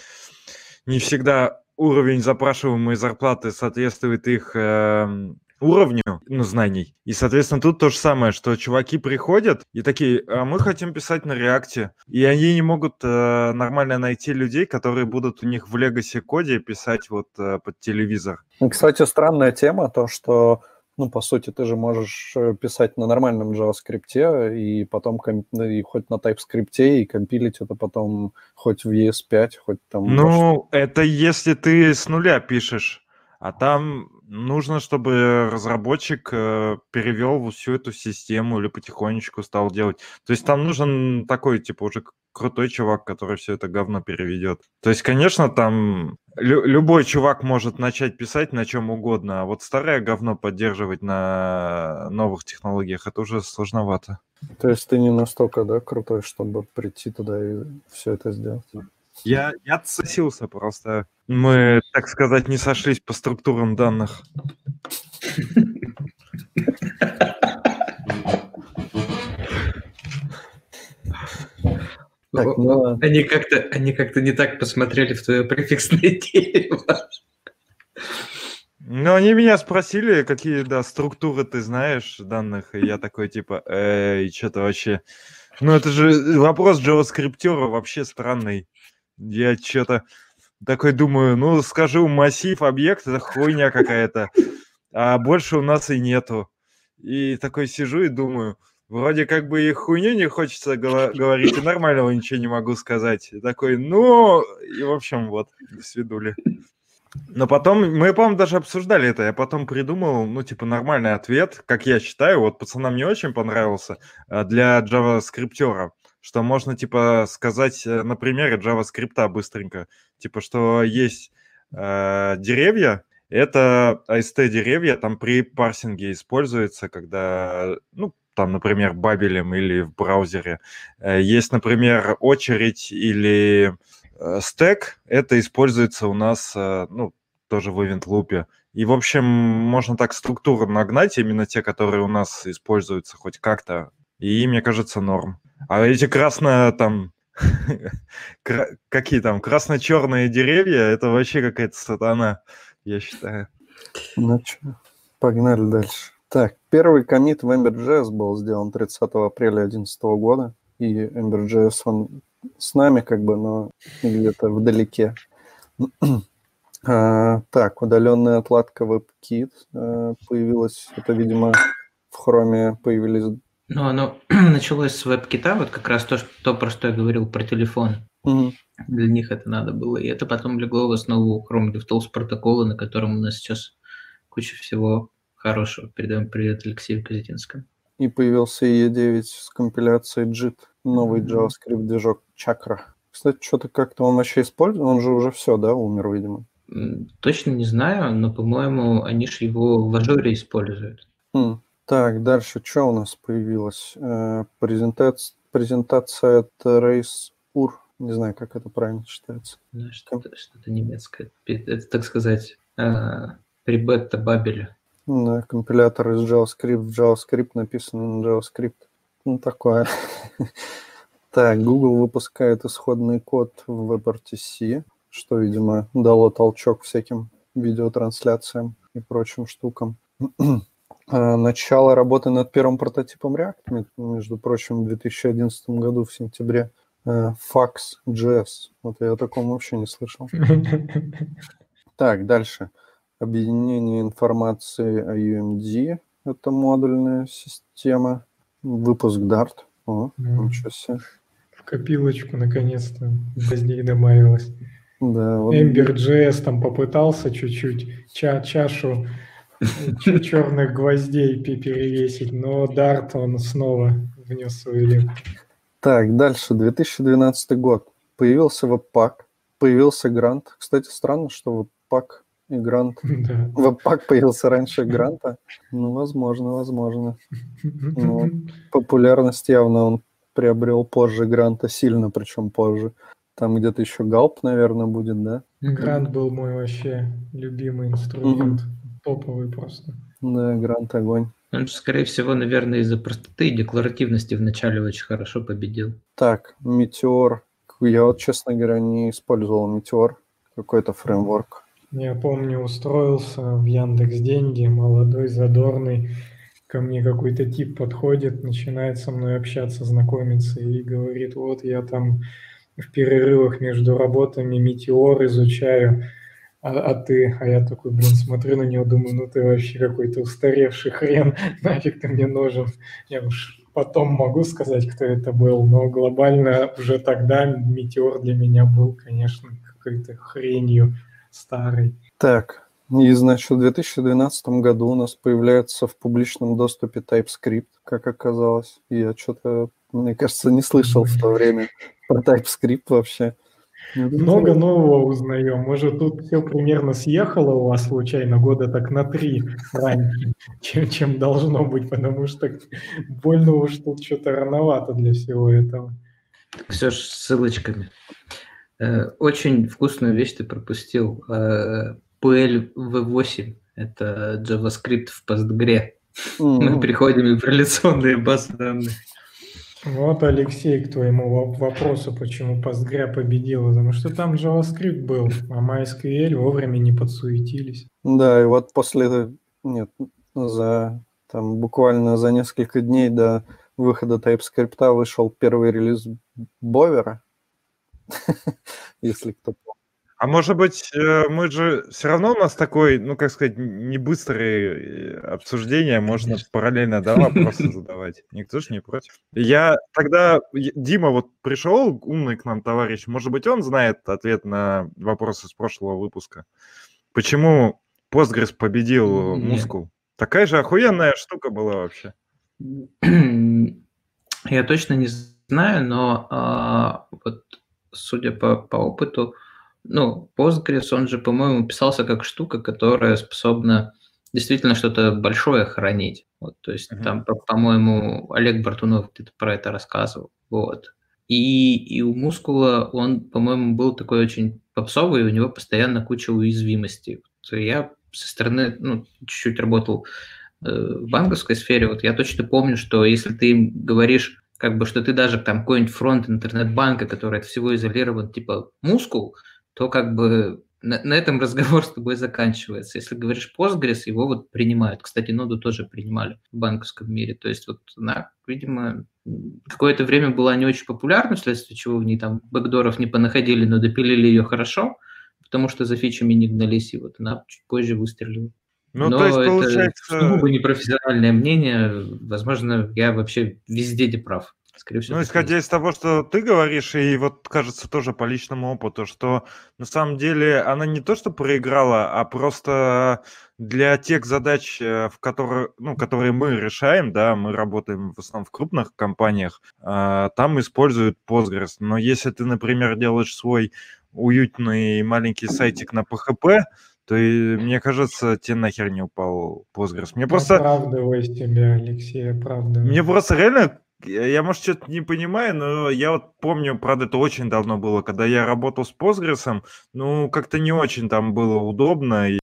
не всегда уровень запрашиваемой зарплаты соответствует их э, уровню ну, знаний. И, соответственно, тут то же самое, что чуваки приходят и такие, а мы хотим писать на реакте. И они не могут э, нормально найти людей, которые будут у них в Legacy коде писать вот э, под телевизор. Кстати, странная тема, то, что ну, по сути, ты же можешь э, писать на нормальном JavaScript и потом. Ну, и хоть на TypeScript и компилить это потом хоть в ES5, хоть там... Ну, может... это если ты с нуля пишешь, а там нужно, чтобы разработчик э, перевел всю эту систему или потихонечку стал делать. То есть там нужен такой, типа, уже крутой чувак, который все это говно переведет. То есть, конечно, там лю- любой чувак может начать писать на чем угодно, а вот старое говно поддерживать на новых технологиях это уже сложновато. То есть ты не настолько, да, крутой, чтобы прийти туда и все это сделать? Я, я отсосился просто. Мы, так сказать, не сошлись по структурам данных. Так, ну... Они как-то они как-то не так посмотрели в твое префиксное [laughs] дерево. Ну, они меня спросили, какие, да, структуры ты знаешь данных, и я такой, типа, эй, что-то вообще... Ну, это же вопрос JavaScript вообще странный. Я что-то такой думаю, ну, скажу, массив, объект, это хуйня какая-то, а больше у нас и нету. И такой сижу и думаю, вроде как бы и хуйню не хочется говорить, и нормального ничего не могу сказать. И такой, ну, и в общем, вот, свидули. Но потом, мы, по-моему, даже обсуждали это, я потом придумал, ну, типа, нормальный ответ, как я считаю, вот пацанам не очень понравился, а, для JavaScript что можно, типа, сказать э, на примере JavaScript быстренько, типа, что есть э, деревья, это AST деревья, там при парсинге используется, когда, ну, там, например, бабелем или в браузере. Э, есть, например, очередь или э, стек, это используется у нас, ну, тоже в loop. И, в общем, можно так структуру нагнать, именно те, которые у нас используются хоть как-то. И мне кажется, норм. А эти красно там [laughs] какие там красно-черные деревья, это вообще какая-то сатана, я считаю. Ну что, погнали дальше. Так, первый комит в Ember.js был сделан 30 апреля 2011 года, и Ember.js, он с нами как бы, но где-то вдалеке. [clears throat] А, так, удаленная отладка WebKit э, появилась. Это, видимо, в хроме появились... Ну, оно [clears throat] началось с веб-кита, вот как раз то, что, про что я говорил про телефон. Мгм. Для них это надо было. И это потом легло в основу Chrome DevTools протокола, на котором у нас сейчас куча всего хорошего. Передаем привет Алексею Казетинскому. И появился E9 с компиляцией JIT, новый Мгм. JavaScript движок Chakra. Кстати, что-то как-то он вообще использует, он же уже все, да, умер, видимо. Точно не знаю, но, по-моему, они же его в ажуре используют. Хм. Так, дальше, что у нас появилось? Э, презентация, презентация от Race UR, не знаю, как это правильно читается. Да, Что-то, что-то немецкое. Это, так сказать, а, прибета Бабеля. Да, компилятор из JavaScript в JavaScript написан на JavaScript. Ну, такое. [laughs] Так, Google выпускает исходный код в WebRTC, что, видимо, дало толчок всяким видеотрансляциям и прочим штукам. [clears throat] А, Начало работы над первым прототипом React, ме- между прочим, в 2011 году в сентябре. Э, Fax.js. Вот я о таком вообще не слышал. Так, дальше. Объединение информации о UMD. Это модульная система. Выпуск Dart. О, Мгм. ничего себе. В копилочку наконец-то гвоздей добавилось. Да, вот Ember.js там попытался чуть-чуть ча- чашу черных гвоздей пе- перевесить, но Dart он снова внес свою лепту. Так, дальше. 2012 год. Появился веб-пак, появился грант. Кстати, странно, что веб-пак и грант... [laughs] Да. Веб-пак появился раньше гранта. Ну, возможно, возможно. Ну, Популярность явно он приобрел позже гранта, сильно причем позже. Там где-то еще галп, наверное, будет, да? Грант был мой вообще любимый инструмент. Топовый просто. Да, грант огонь. Он же, скорее всего, наверное, из-за простоты и декларативности вначале очень хорошо победил. Так, Метеор. Я вот, честно говоря, не использовал Метеор. Какой-то фреймворк. Я помню, устроился в Яндекс Деньги, молодой, задорный. Ко мне какой-то тип подходит, начинает со мной общаться, знакомиться и говорит, вот я там в перерывах между работами метеор изучаю, а, а ты? А я такой, блин, смотрю на него, думаю, ну ты вообще какой-то устаревший хрен, [laughs] нафиг ты мне нужен. Я уж потом могу сказать, кто это был, но глобально уже тогда метеор для меня был, конечно, какой-то хренью старой. Так, и, значит, в 2012 году у нас появляется в публичном доступе TypeScript, как оказалось. Я что-то, мне кажется, не слышал в то время про TypeScript вообще. Ну, Много нового узнаем. Может, тут все примерно съехало у вас случайно года так на три раньше, чем, чем должно быть, потому что больно уж тут что-то рановато для всего этого. Все ж с ссылочками. Э, Очень вкусную вещь ты пропустил. Э, PLV8 – это JavaScript в Postgre. Мы приходим в реляционные базы данных. Вот, Алексей, к твоему во- вопросу, почему Postgre победила, потому что там JavaScript был, а MySQL вовремя не подсуетились. Да, и вот после, нет, за там буквально за несколько дней до выхода TypeScript вышел первый релиз Бовера, [laughs] если кто помнит. А может быть, э, мы же все равно у нас такой, ну как сказать, не быстрые э, обсуждения, можно Конечно. параллельно да, [laughs] вопросы задавать. Никто же не против. Я тогда, Дима вот пришел, умный к нам товарищ, может быть, он знает ответ на вопросы с прошлого выпуска. Почему Postgres победил Нет. Мускул? Такая же охуенная штука была вообще. Я точно не знаю, но а, вот судя по, по опыту, ну, Postgres, он же, по-моему, писался как штука, которая способна действительно что-то большое хранить. Вот, то есть Мгм. там, по- по-моему, Олег Бартунов где-то про это рассказывал. Вот. И, и у Мускула он, по-моему, был такой очень попсовый, у него постоянно куча уязвимостей. Вот я со стороны, ну, чуть-чуть работал э, в банковской сфере, вот я точно помню, что если ты им говоришь, как бы, что ты даже там какой-нибудь фронт интернет-банка, который от всего изолирован, типа мускул, то как бы на, на этом разговор [laughs] с тобой заканчивается. Если говоришь Postgres, его вот принимают. Кстати, ноду тоже принимали в банковском мире. То есть вот она, видимо, какое-то время была не очень популярна, вследствие чего в ней там бэкдоров не понаходили, но допилили ее хорошо. потому что за фичами не гнались, и вот она чуть позже выстрелила. Ну, Но то есть, это получается... сугубо непрофессиональное мнение. Возможно, я вообще везде не прав. Скорее всего, Ну, исходя из того, что ты говоришь, и вот кажется тоже по личному опыту, что на самом деле она не то, что проиграла, а просто для тех задач, э, в которые, ну, которые мы решаем, да, мы работаем в основном в крупных компаниях, а, там используют Postgres. Но если ты, например, делаешь свой уютный маленький сайтик на PHP, то и, мне кажется, тебе нахер не упал Postgres. Мне просто... Оправдывай себя, Алексей, оправдывай. Мне просто реально, я, может, что-то не понимаю, но я вот помню, правда, это очень давно было, когда я работал с Postgres, ну, как-то не очень там было удобно, и...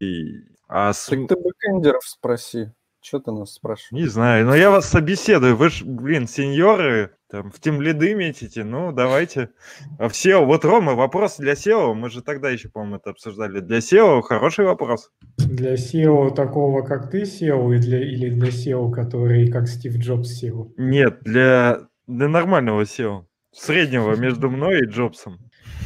А с... Так ты бэкэндеров спроси. Что ты нас спрашиваешь? Не знаю, но я вас собеседую, вы ж, блин, сеньоры, там, в тем лиды метите, ну, давайте. А в SEO, вот, Рома, вопрос для SEO, мы же тогда еще, по-моему, это обсуждали. Для SEO хороший вопрос. Для SEO такого, как ты SEO, и для, или для SEO, который как Стив Джобс SEO? Нет, для, для нормального SEO, среднего между [laughs] мной и Джобсом.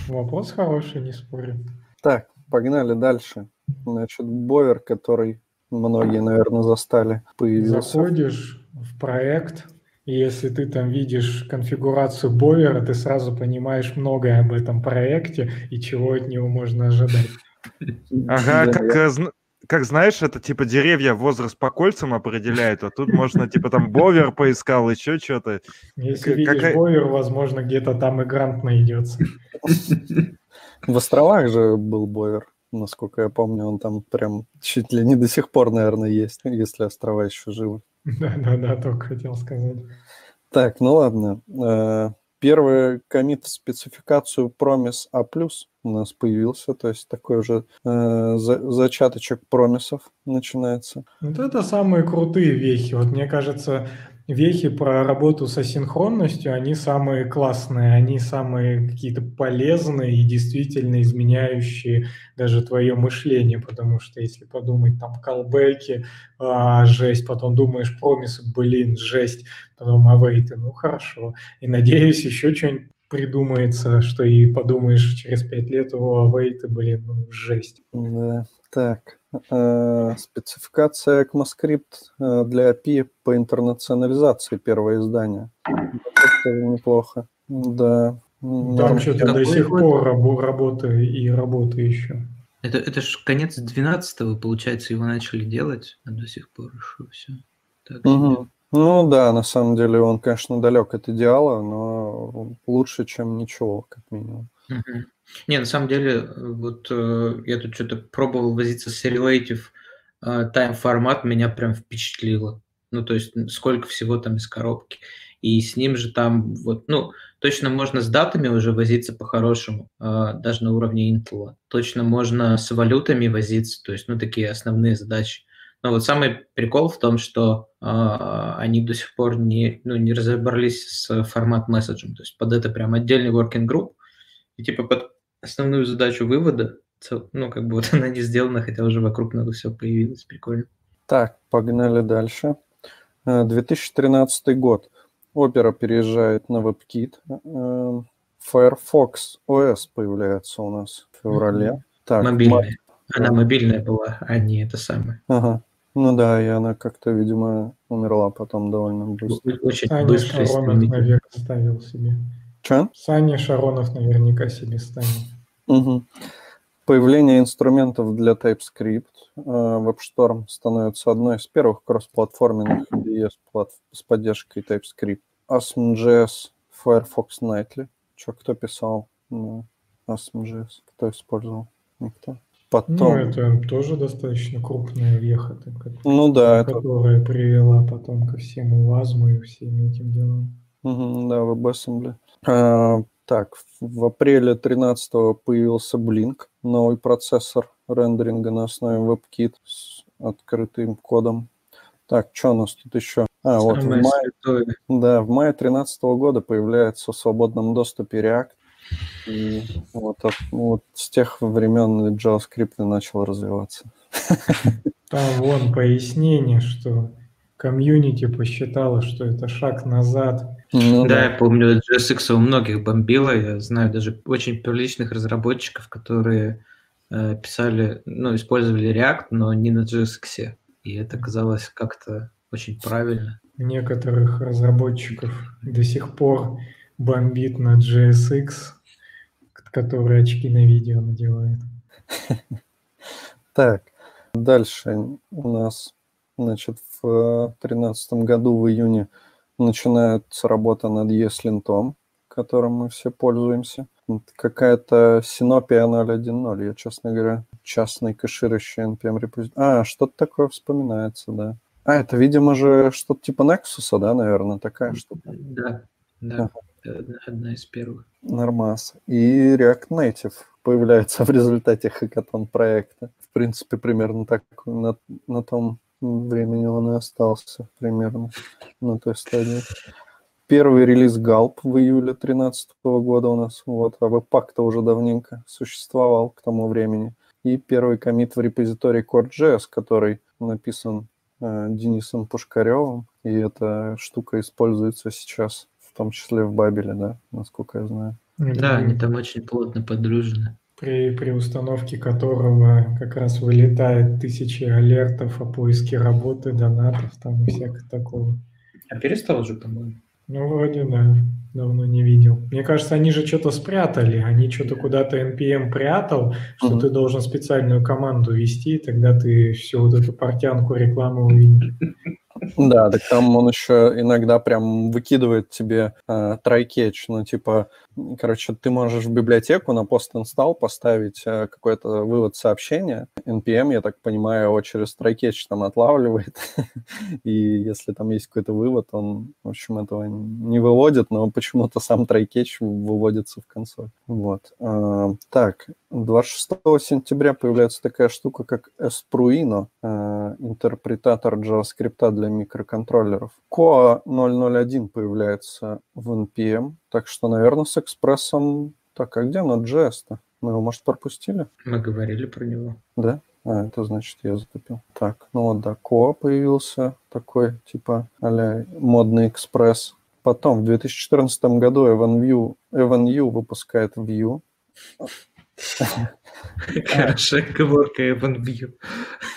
Вопрос хороший, не спорю. Так, погнали дальше. Значит, Бовер, который многие, наверное, застали, появился. Заходишь в проект, и если ты там видишь конфигурацию Бовера, ты сразу понимаешь многое об этом проекте и чего от него можно ожидать. Ага, как, э, как знаешь, это типа деревья возраст по кольцам определяют, а тут можно типа там бовер поискал, еще что-то. Если К- видишь какая- Бовер, возможно, где-то там и грант найдется. В островах же был Бовер, насколько я помню, он там прям чуть ли не до сих пор, наверное, есть, если острова еще живы. [laughs] Да-да-да, только хотел сказать. Так, ну ладно. Э, Первый комит в спецификацию Promise A+, у нас появился, то есть такой уже э, за- зачаточек промисов начинается. Вот это самые крутые вехи. Вот мне кажется, вехи про работу со синхронностью, они самые классные, они самые какие-то полезные и действительно изменяющие даже твое мышление, потому что если подумать там колбеки, а, жесть, потом думаешь промисы, блин, жесть, потом авейты, ну хорошо. И надеюсь, еще что-нибудь придумается, что и подумаешь через пять лет, о, авейты, блин, ну жесть. Да. Так, спецификация ECMAScript э, для API по интернационализации первое издание. Это неплохо. Да. Там что-то до сих пор рабо- работа и работа еще. Это, это ж конец 12-го, получается, его начали делать, а до сих пор еще все. Так. Мгм. Ну да, на самом деле он, конечно, далек от идеала, но лучше, чем ничего, как минимум. Мгм. Не, на самом деле, вот э, я тут что-то пробовал возиться с Relative э, Time формат, меня прям впечатлило. Ну, то есть, сколько всего там из коробки. И с ним же там, вот, ну, точно можно с датами уже возиться по-хорошему, э, даже на уровне Intel. Точно можно с валютами возиться, то есть, ну, такие основные задачи. Но вот самый прикол в том, что э, они до сих пор не, ну, не разобрались с формат месседжем. То есть под это прям отдельный working group, и типа под основную задачу вывода, ну, как бы вот [laughs] она не сделана, хотя уже вокруг надо все появилось. Прикольно. Так, погнали дальше. Э, 2013 год. Opera переезжает на WebKit. Э, Firefox OS появляется у нас в феврале. Мгм. Так, Мобильная. Она да. мобильная была, а не это самое. Ага. Ну да, и она как-то, видимо, умерла потом довольно быстро. Очень Саня быстро. стремительно. наверное, ставил себе. Че? Саня Шаронов наверняка себе ставил. Мгм. Появление инструментов для TypeScript. Э, WebStorm становится одной из первых кроссплатформенных IDE с, плат- с поддержкой TypeScript. ASM.js, Firefox Nightly. Че, кто писал на ASM.js? Кто использовал? Никто. Потом... Ну, это тоже достаточно крупная веха, так Ну да, это которая привела потом ко всему ВАЗму и всем этим делам. Да, WebAssembly. А, так, в апреле 13 появился Blink, новый процессор рендеринга на основе WebKit с открытым кодом. Так, что у нас тут еще? А, вот в мае, святое. да, в мае 13 года появляется в свободном доступе React. И вот, от- вот с тех времен JavaScript и начал развиваться. [laughs] Там вон пояснение, что комьюнити посчитало, что это шаг назад. Ну Да, я помню, JSX у многих бомбило. Я знаю даже очень приличных разработчиков, которые э, писали, ну, использовали React, но не на JSX. И это казалось как-то очень правильно. Некоторых разработчиков до сих пор бомбит на JSX, который очки на видео надевает. [laughs] Так, дальше у нас, значит, в 2013 году в июне начинается работа над ESLint, которым мы все пользуемся. Какая-то Sinopia 0.1.0, я, честно говоря, частный кэширующий NPM репозиторий. А, что-то такое вспоминается, да. А, это, видимо же, что-то типа Nexus, да, наверное, такая штука? Да, да, ага. одна из первых. Нормас. И React Native появляется [laughs] в результате хакатон проекта. В принципе, примерно так на, на том времени он и остался, примерно, на той стадии. Первый релиз Gulp в июле 2013 года у нас, вот, а веб-пак-то уже давненько существовал к тому времени. И первый комит в репозитории Core.js, который написан э, Денисом Пушкаревым, и эта штука используется сейчас, в том числе в Бабеле, да, насколько я знаю. Да, они там очень плотно подружены. При, при установке которого как раз вылетает тысячи алертов о поиске работы, донатов там и всякого такого. А перестал уже, по-моему. Ну, вроде да, давно не видел. Мне кажется, они же что-то спрятали. Они что-то куда-то NPM прятал, что uh-huh. ты должен специальную команду вести, тогда ты всю вот эту портянку рекламы увидишь. Да, так там он еще иногда прям выкидывает тебе э, try-catch, ну, типа, короче, ты можешь в библиотеку на post-install поставить э, какой-то вывод сообщения. NPM, я так понимаю, его через try-catch там отлавливает, [laughs] и если там есть какой-то вывод, он, в общем, этого не выводит, но почему-то сам try-catch выводится в консоль. Вот. Э, так, 26 сентября появляется такая штука, как Espruino, э, интерпретатор JavaScript для микроконтроллеров. Coa 001 появляется в NPM, так что, наверное, с экспрессом... Так, а где Node.js-то? Мы его, может, пропустили? Мы говорили про него. Да? А, это значит, я затупил. Так, ну вот, да, Coa появился, такой, типа, а модный экспресс. Потом, в 2014 году Evan View, Evan View выпускает View. Хорошая оговорка Evan View.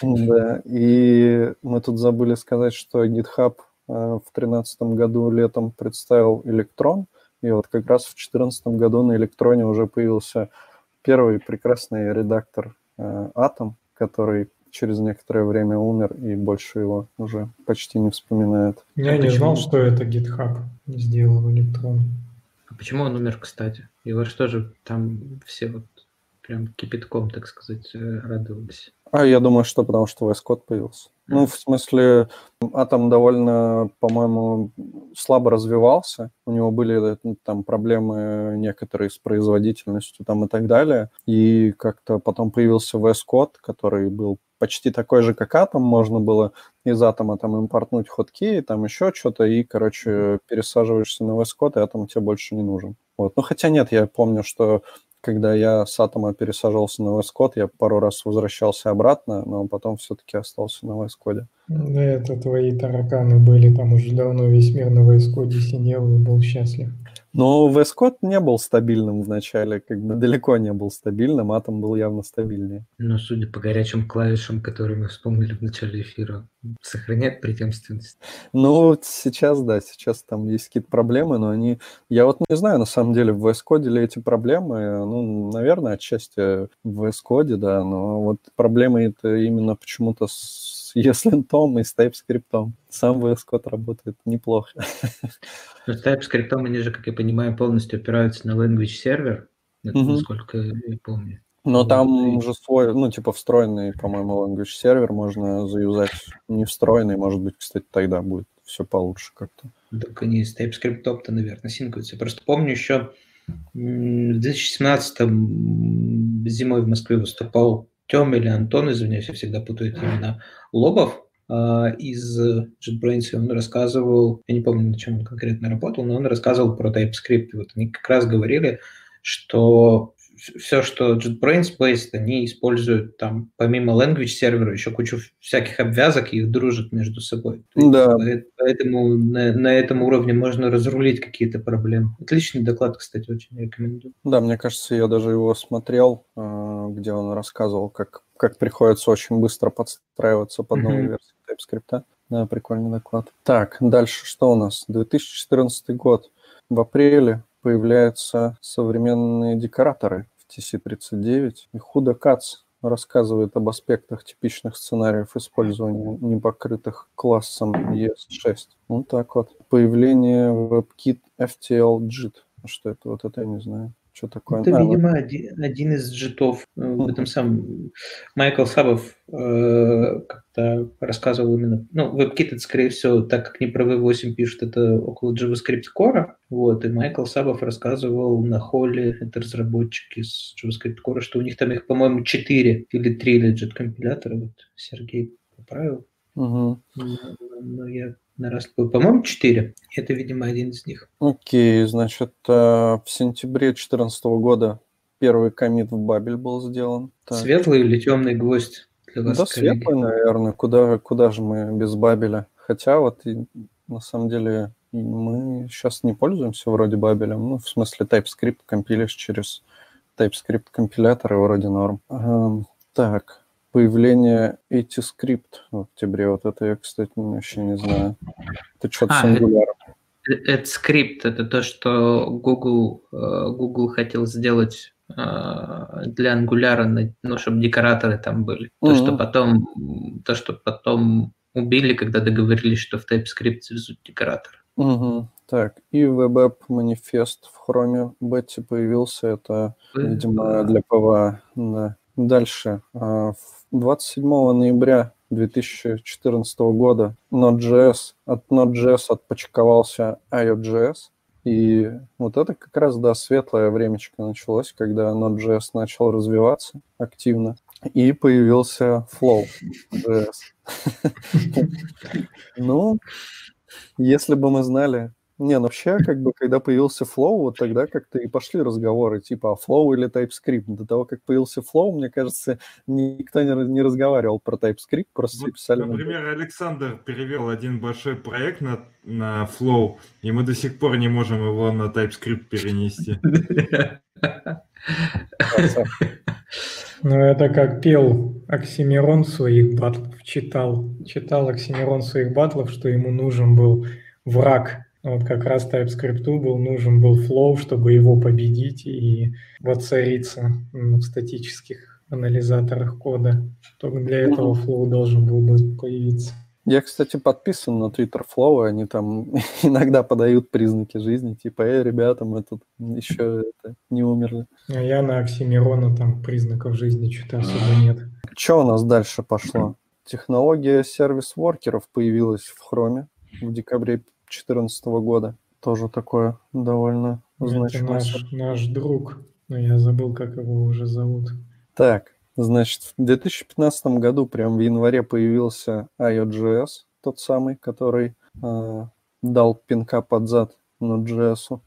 Да, и мы тут забыли сказать, что GitHub э, в 2013 году летом представил Electron, и вот как раз в 2014 году на Электроне уже появился первый прекрасный редактор э, Atom, который через некоторое время умер, и больше его уже почти не вспоминает. Я а не почему? знал, что это GitHub сделал Электрон. А почему он умер, кстати? Его же там все вот прям кипятком, так сказать, э, радовались. А я думаю, что потому что VS Code появился. Mm. Ну, в смысле, Атом довольно, по-моему, слабо развивался. У него были э, ну, там проблемы некоторые с производительностью там и так далее. И как-то потом появился VS Code, который был почти такой же, как Атом. Можно было из Атома там импортнуть ходки, там еще что-то, и, короче, пересаживаешься на VS Code, и Атом тебе больше не нужен. Вот. Ну, хотя нет, я помню, что когда я с Атома пересаживался на VS Code, я пару раз возвращался обратно, но потом все-таки остался на VS Code. Да, это твои тараканы были, там уже давно весь мир на VS Code сидел и был счастлив. Но VS Code не был стабильным вначале, как бы далеко не был стабильным, Атом был явно стабильнее. Но судя по горячим клавишам, которые мы вспомнили в начале эфира, сохраняет преемственность. Ну, сейчас, да, сейчас там есть какие-то проблемы, но они... Я вот не знаю, на самом деле, в VS Code ли эти проблемы, ну, наверное, отчасти в VS Code, да, но вот проблемы это именно почему-то с [laughs] ESLint и с TypeScript. Сам VS Code работает неплохо. Но с TypeScript они же, как я понимаю, полностью опираются на language сервер, насколько я помню. Но там же свой, ну, типа встроенный, по-моему, language сервер можно заюзать. Не встроенный, может быть, кстати, тогда будет все получше как-то. Так они с TypeScript-то, наверное, синкаются. Просто помню еще в 2017 зимой в Москве выступал Тём или Антон, извиняюсь, я всегда путаю эти имена, Лобов а, из JetBrains, он рассказывал, я не помню, на чем он конкретно работал, но он рассказывал про TypeScript. Вот они как раз говорили, что все, что JetBrains based, они используют там помимо language сервера еще кучу всяких обвязок и их дружат между собой. Да. Поэтому на, на этом уровне можно разрулить какие-то проблемы. Отличный доклад, кстати, очень рекомендую. Да, мне кажется, я даже его смотрел, э, где он рассказывал, как, как приходится очень быстро подстраиваться под новые mm-hmm. версии TypeScript. Да, прикольный доклад. Так, дальше что у нас? 2014 год. В апреле появляются современные декораторы в TC39. И Худо Кац рассказывает об аспектах типичных сценариев использования непокрытых классом ES6. Вот так вот. Появление WebKit FTL JIT. Что это? Вот это я не знаю. Что такое? Это, а, видимо, ну... один, один из джитов. Э, в этом самом Майкл Сабов э, как-то рассказывал именно. Ну, WebKit, это, скорее всего, так как не про V8 пишут, это около JavaScript Core. Вот, и Майкл Сабов рассказывал на холле, это разработчики с JavaScript Core, что у них там их, по-моему, 4 или 3 лежит компилятора. Вот Сергей поправил. Угу. Но, но я на раз, по-моему, 4. Это, видимо, один из них. Окей, значит, э, в сентябре 2014 года первый комит в Бабель был сделан. Так. Светлый или темный гвоздь для вас, Да, коллеги? светлый, наверное. Куда, куда же мы без Бабеля? Хотя вот на самом деле мы сейчас не пользуемся вроде Бабелем. Ну, в смысле TypeScript компилишь через TypeScript компилятор и вроде норм. Эм, так, появление ATScript в октябре. Вот это я, кстати, вообще не знаю. Это что-то а, с Angular. AtScript, это то, что Google, э, Google хотел сделать э, для Angular, ну, чтобы декораторы там были. То, mm-hmm. что потом, то, что потом убили, когда договорились, что в TypeScript везут декоратор. Угу. Так, и Web App Manifest в Chrome бете появился. Это, видимо, для PWA. Да. Дальше. А, в 27 ноября 2014 года Node.js, от Node.js отпочковался IO.js, и вот это как раз, да, светлое времечко началось, когда Node.js начал развиваться активно, и появился Flow.js. [laughs] Ну, если бы мы знали, не, ну вообще, как бы, когда появился Flow, вот тогда как-то и пошли разговоры, типа, а Flow или TypeScript. До того, как появился Flow, мне кажется, никто не, не разговаривал про TypeScript, просто вот, писали... Например, на... Александр перевел один большой проект на, на Flow, и мы до сих пор не можем его на TypeScript перенести. Ну, это как пел Оксимирон своих батлов, читал. Читал Оксимирон своих батлов, что ему нужен был враг вот как раз TypeScript был нужен был flow, чтобы его победить и воцариться в статических анализаторах кода. Только для этого flow должен был бы появиться. Я, кстати, подписан на Twitter Flow, они там [laughs] иногда подают признаки жизни, типа, эй, ребята, мы тут еще это, не умерли. А я на Оксимирона там признаков жизни что-то особо нет. Что у нас дальше пошло? Технология сервис-воркеров появилась в Chrome в декабре 2014 года. Тоже такое довольно значимое. Это наш, наш друг, но я забыл, как его уже зовут. Так, значит, в 2015 году, прям в январе, появился IOJS, тот самый, который э, дал пинка под зад на JS.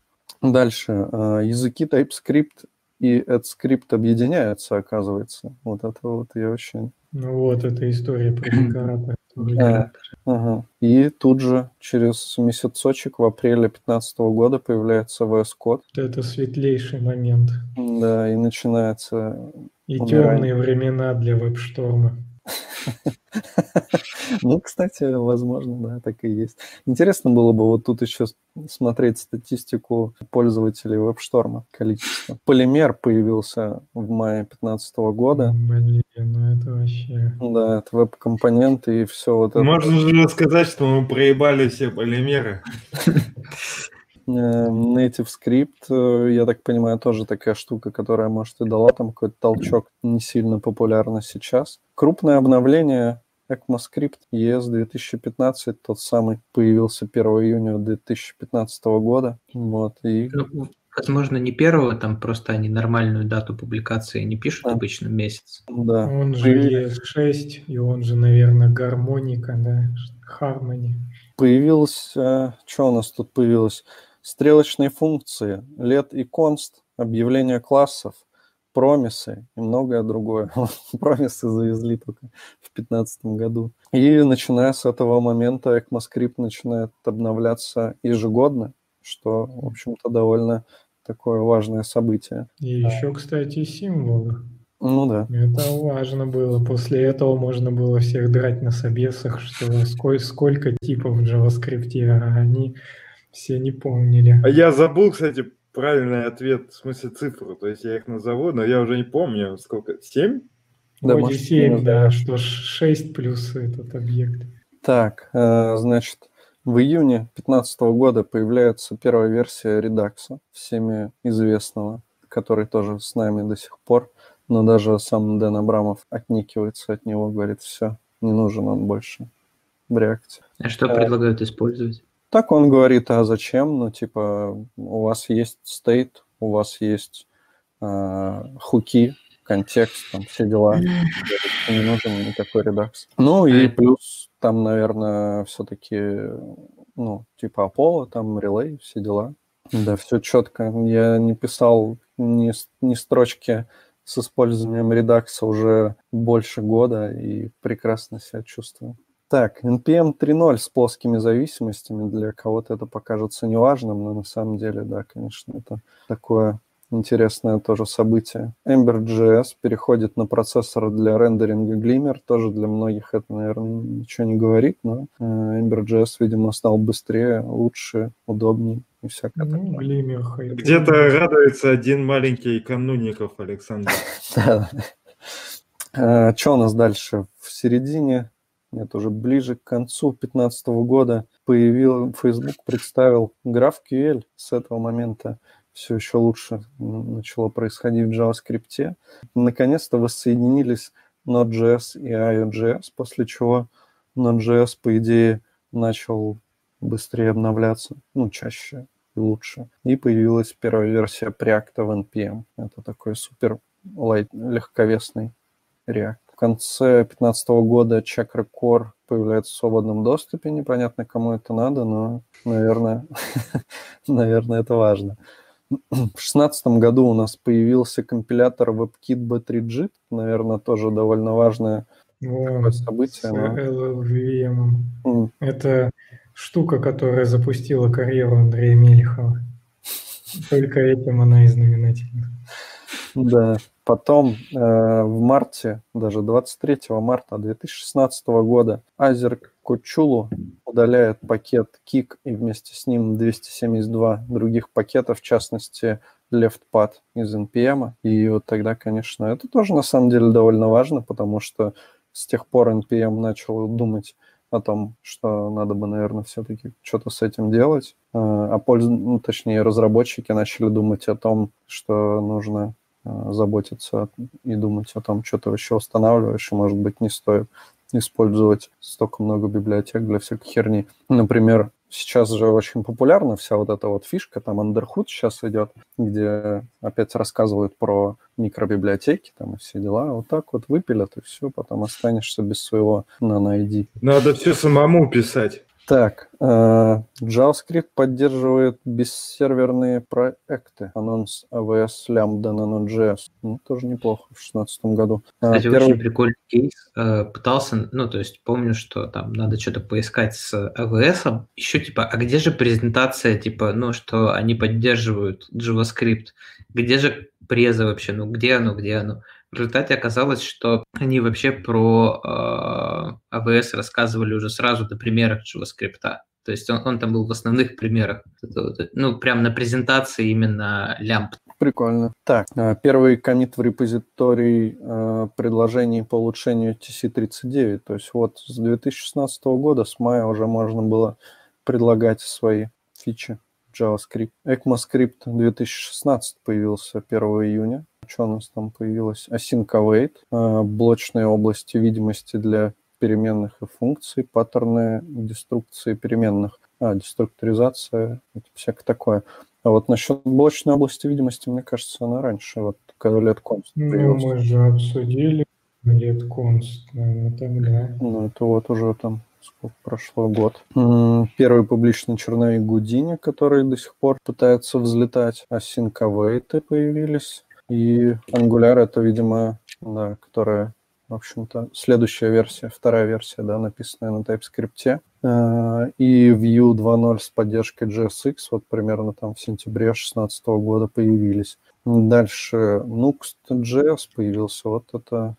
Дальше, э, языки TypeScript и AdScript объединяются, оказывается. Вот это вот я очень... Ну вот, эта история про декоратора. А, ага. И тут же, через месяцочек, в апреле 2015 года появляется VS Code. Это светлейший момент. Да, и начинается... И темные времена для веб-шторма. [laughs] Ну, кстати, возможно, да, так и есть. Интересно было бы вот тут еще смотреть статистику пользователей WebStorm, количество. Полимер появился в мае 2015 года. Блин, ну это вообще... Да, это веб-компоненты и все вот это. Можно же рассказать, что мы проебали все полимеры. [laughs] Э, Native Script, э, я так понимаю, тоже такая штука, которая, может, и дала там какой-то толчок, не сильно популярна сейчас. Крупное обновление ECMAScript ES 2015, тот самый, появился 1 июня 2015 года. Вот, и... Ну, возможно, не первого, там просто они нормальную дату публикации не пишут а. обычно месяц. Да. Он же ES6, и он же, наверное, гармоника, да, Harmony. Появилось, э, что у нас тут появилось? Стрелочные функции, LED и const, объявление классов, промисы и многое другое. [laughs] промисы завезли только в 2015 году. И начиная с этого момента ECMAScript начинает обновляться ежегодно, что, в общем-то, довольно такое важное событие. И еще, кстати, символы. Ну да. Это важно было. После этого можно было всех драть на собесах, что сколько, сколько типов в JavaScript, а они все не помнили. А я забыл, кстати, правильный ответ, в смысле цифру. То есть я их назову, но я уже не помню, сколько. Семь? Да, Вроде семь, да, что шесть плюс этот объект. Так, э, значит, в июне 2015 года появляется первая версия Redux, всеми известного, который тоже с нами до сих пор. Но даже сам Дэн Абрамов отникивается от него, говорит, все, не нужен он больше в реакции. А что а, предлагают использовать? Так он говорит, а зачем? Ну, типа, у вас есть стейт, у вас есть э, хуки, контекст, там все дела. Не нужен никакой редакс. Ну и плюс там, наверное, все-таки, ну, типа Apollo, там релей, все дела. Да, все четко. Я не писал ни, ни строчки с использованием редакса уже больше года и прекрасно себя чувствую. Так, NPM 3.0 с плоскими зависимостями. Для кого-то это покажется неважным, но на самом деле, да, конечно, это такое интересное тоже событие. Ember.js переходит на процессор для рендеринга Glimmer. Тоже для многих это, наверное, ничего не говорит, но э, Ember.js, видимо, стал быстрее, лучше, удобнее и всякое ну, такое. Где-то радуется один маленький кануников, Александр. [laughs] Да. Э, Что у нас дальше? В середине, нет, уже ближе к концу 2015 года появил, Facebook представил GraphQL с этого момента все еще лучше начало происходить в JavaScript. Наконец-то воссоединились Node.js и IO.js, после чего Node.js, по идее, начал быстрее обновляться, ну, чаще и лучше. И появилась первая версия Preact в NPM. Это такой супер лайт, легковесный React. В конце 2015 года Chakra Core появляется в свободном доступе. Непонятно, кому это надо, но, наверное, [laughs] наверное, это важно. В 2016 году у нас появился компилятор WebKit B3G, наверное, тоже довольно важное О, событие. С но... LLVM. Mm. Это штука, которая запустила карьеру Андрея Мелехова. [laughs] Только этим она и знаменательна. Да. Потом э, в марте, даже 23 марта 2016 года, Азер Кучулу удаляет пакет Kik и вместе с ним 272 других пакета, в частности LeftPad из NPM. И вот тогда, конечно, это тоже на самом деле довольно важно, потому что с тех пор NPM начал думать о том, что надо бы, наверное, все-таки что-то с этим делать. А, а польз... ну, точнее, разработчики начали думать о том, что нужно заботиться и думать о том, что ты вообще устанавливаешь, и, может быть, не стоит использовать столько много библиотек для всякой херни. Например, сейчас же очень популярна вся вот эта вот фишка, там Underhood сейчас идет, где опять рассказывают про микробиблиотеки там и все дела. Вот так вот выпилят, и все, потом останешься без своего nano-ID. Надо все самому писать. Так, э, JavaScript поддерживает бессерверные проекты. Анонс AWS Lambda на Node.js. Ну, тоже неплохо в 2016 году. А, Кстати, Первый... очень прикольный кейс. Э, пытался, ну, то есть помню, что там надо что-то поискать с AWS. Еще типа, а где же презентация, типа, ну, что они поддерживают JavaScript? Где же преза вообще? Ну, где оно, где оно? В результате оказалось, что они вообще про э, AWS рассказывали уже сразу до примеров JavaScript. То есть он, он там был в основных примерах. Ну, прям на презентации именно лямп. Прикольно. Так, а, первый комит в репозиторий э, предложений по улучшению TC39. То есть вот с 2016 года, с мая уже можно было предлагать свои фичи JavaScript. ECMAScript 2016 появился 1 июня что у нас там появилось? Async await, э, блочные области видимости для переменных и функций, паттерны деструкции переменных, а, деструктуризация, всякое такое. А вот насчет блочной области видимости, мне кажется, она раньше, вот когда лет конст Ну, мы же обсудили конст, наверное, тогда. Ну, это вот уже там сколько прошло год. Первый публичный черновик Гудини, который до сих пор пытается взлетать. Await появились И Angular это, видимо, да, которая, в общем-то, следующая версия, вторая версия, да, написанная на TypeScript. Э, и Vue 2.0 с поддержкой JSX вот примерно там в сентябре 2016 года появились. Дальше Nuxt.js появился, вот это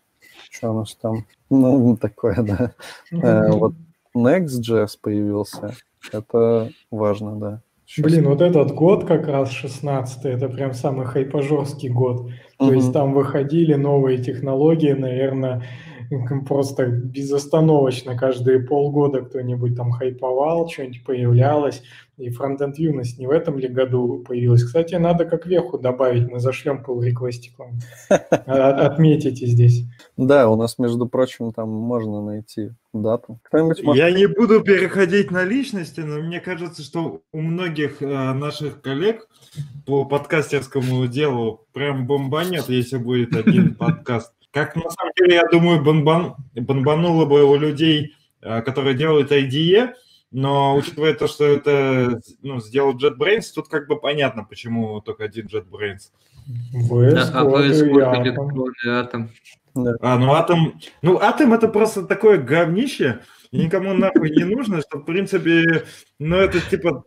что у нас там? Ну, такое, да. Э, вот Next.js появился. Это важно, да. Блин, вот этот год как раз 16 это прям самый хайпожорский год. То есть там выходили новые технологии, наверное, просто безостановочно каждые полгода кто-нибудь там хайповал, что-нибудь появлялось. И фронтенд юность не в этом ли году появилась? Кстати, надо как веху добавить, мы зашлем pull реквестик вам. Отметите здесь. Да, у нас, между прочим, там можно найти дату. Может... Я не буду переходить на личности, но мне кажется, что у многих э, наших коллег по подкастерскому делу прям бомбанет, если будет один [laughs] подкаст. Как на самом деле, я думаю, бомбан... бомбануло бы у людей, э, которые делают IDE, но учитывая то, что это ну, сделал JetBrains, тут как бы понятно, почему только один JetBrains. VS а VS Atom. А, ну Атом... Ну, Атом это просто такое говнище, никому нахуй не нужно, что, в принципе, ну, это типа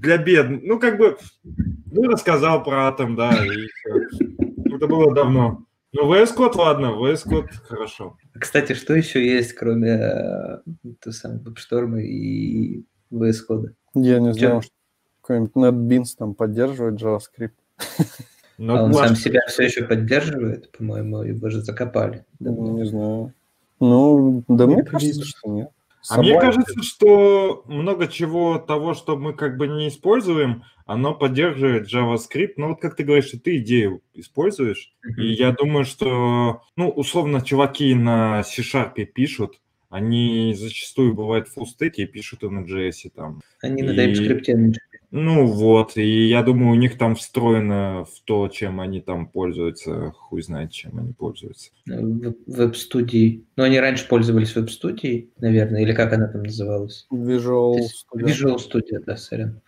для бед. Ну, как бы, ну, рассказал про Атом, да, и все. Это было давно. Ну, VS Code, ладно, VS Code хорошо. Кстати, что еще есть, кроме э, той самой WebStorm и VS Code? Я не знаю, что какой-нибудь NetBeans там поддерживает JavaScript. [laughs] Но а он сам себя все еще поддерживает, по-моему, его же закопали. Ну, не знаю. Ну, да мне кажется, что нет. А мне кажется, что много чего того, что мы как бы не используем, оно поддерживает JavaScript. Ну вот как ты говоришь, что ты идею используешь. Mm-hmm. И я думаю, что, ну, условно, чуваки на C-Sharp пишут, они зачастую бывают в фуллстеке и пишут и на JS там. Они и... на TypeScript ну вот, и я думаю, у них там встроено в то, чем они там пользуются, хуй знает, чем они пользуются. Веб-студии. Ну, они раньше пользовались веб-студией, наверное, или как она там называлась? Visual Studio. Visual Studio, да, сорян.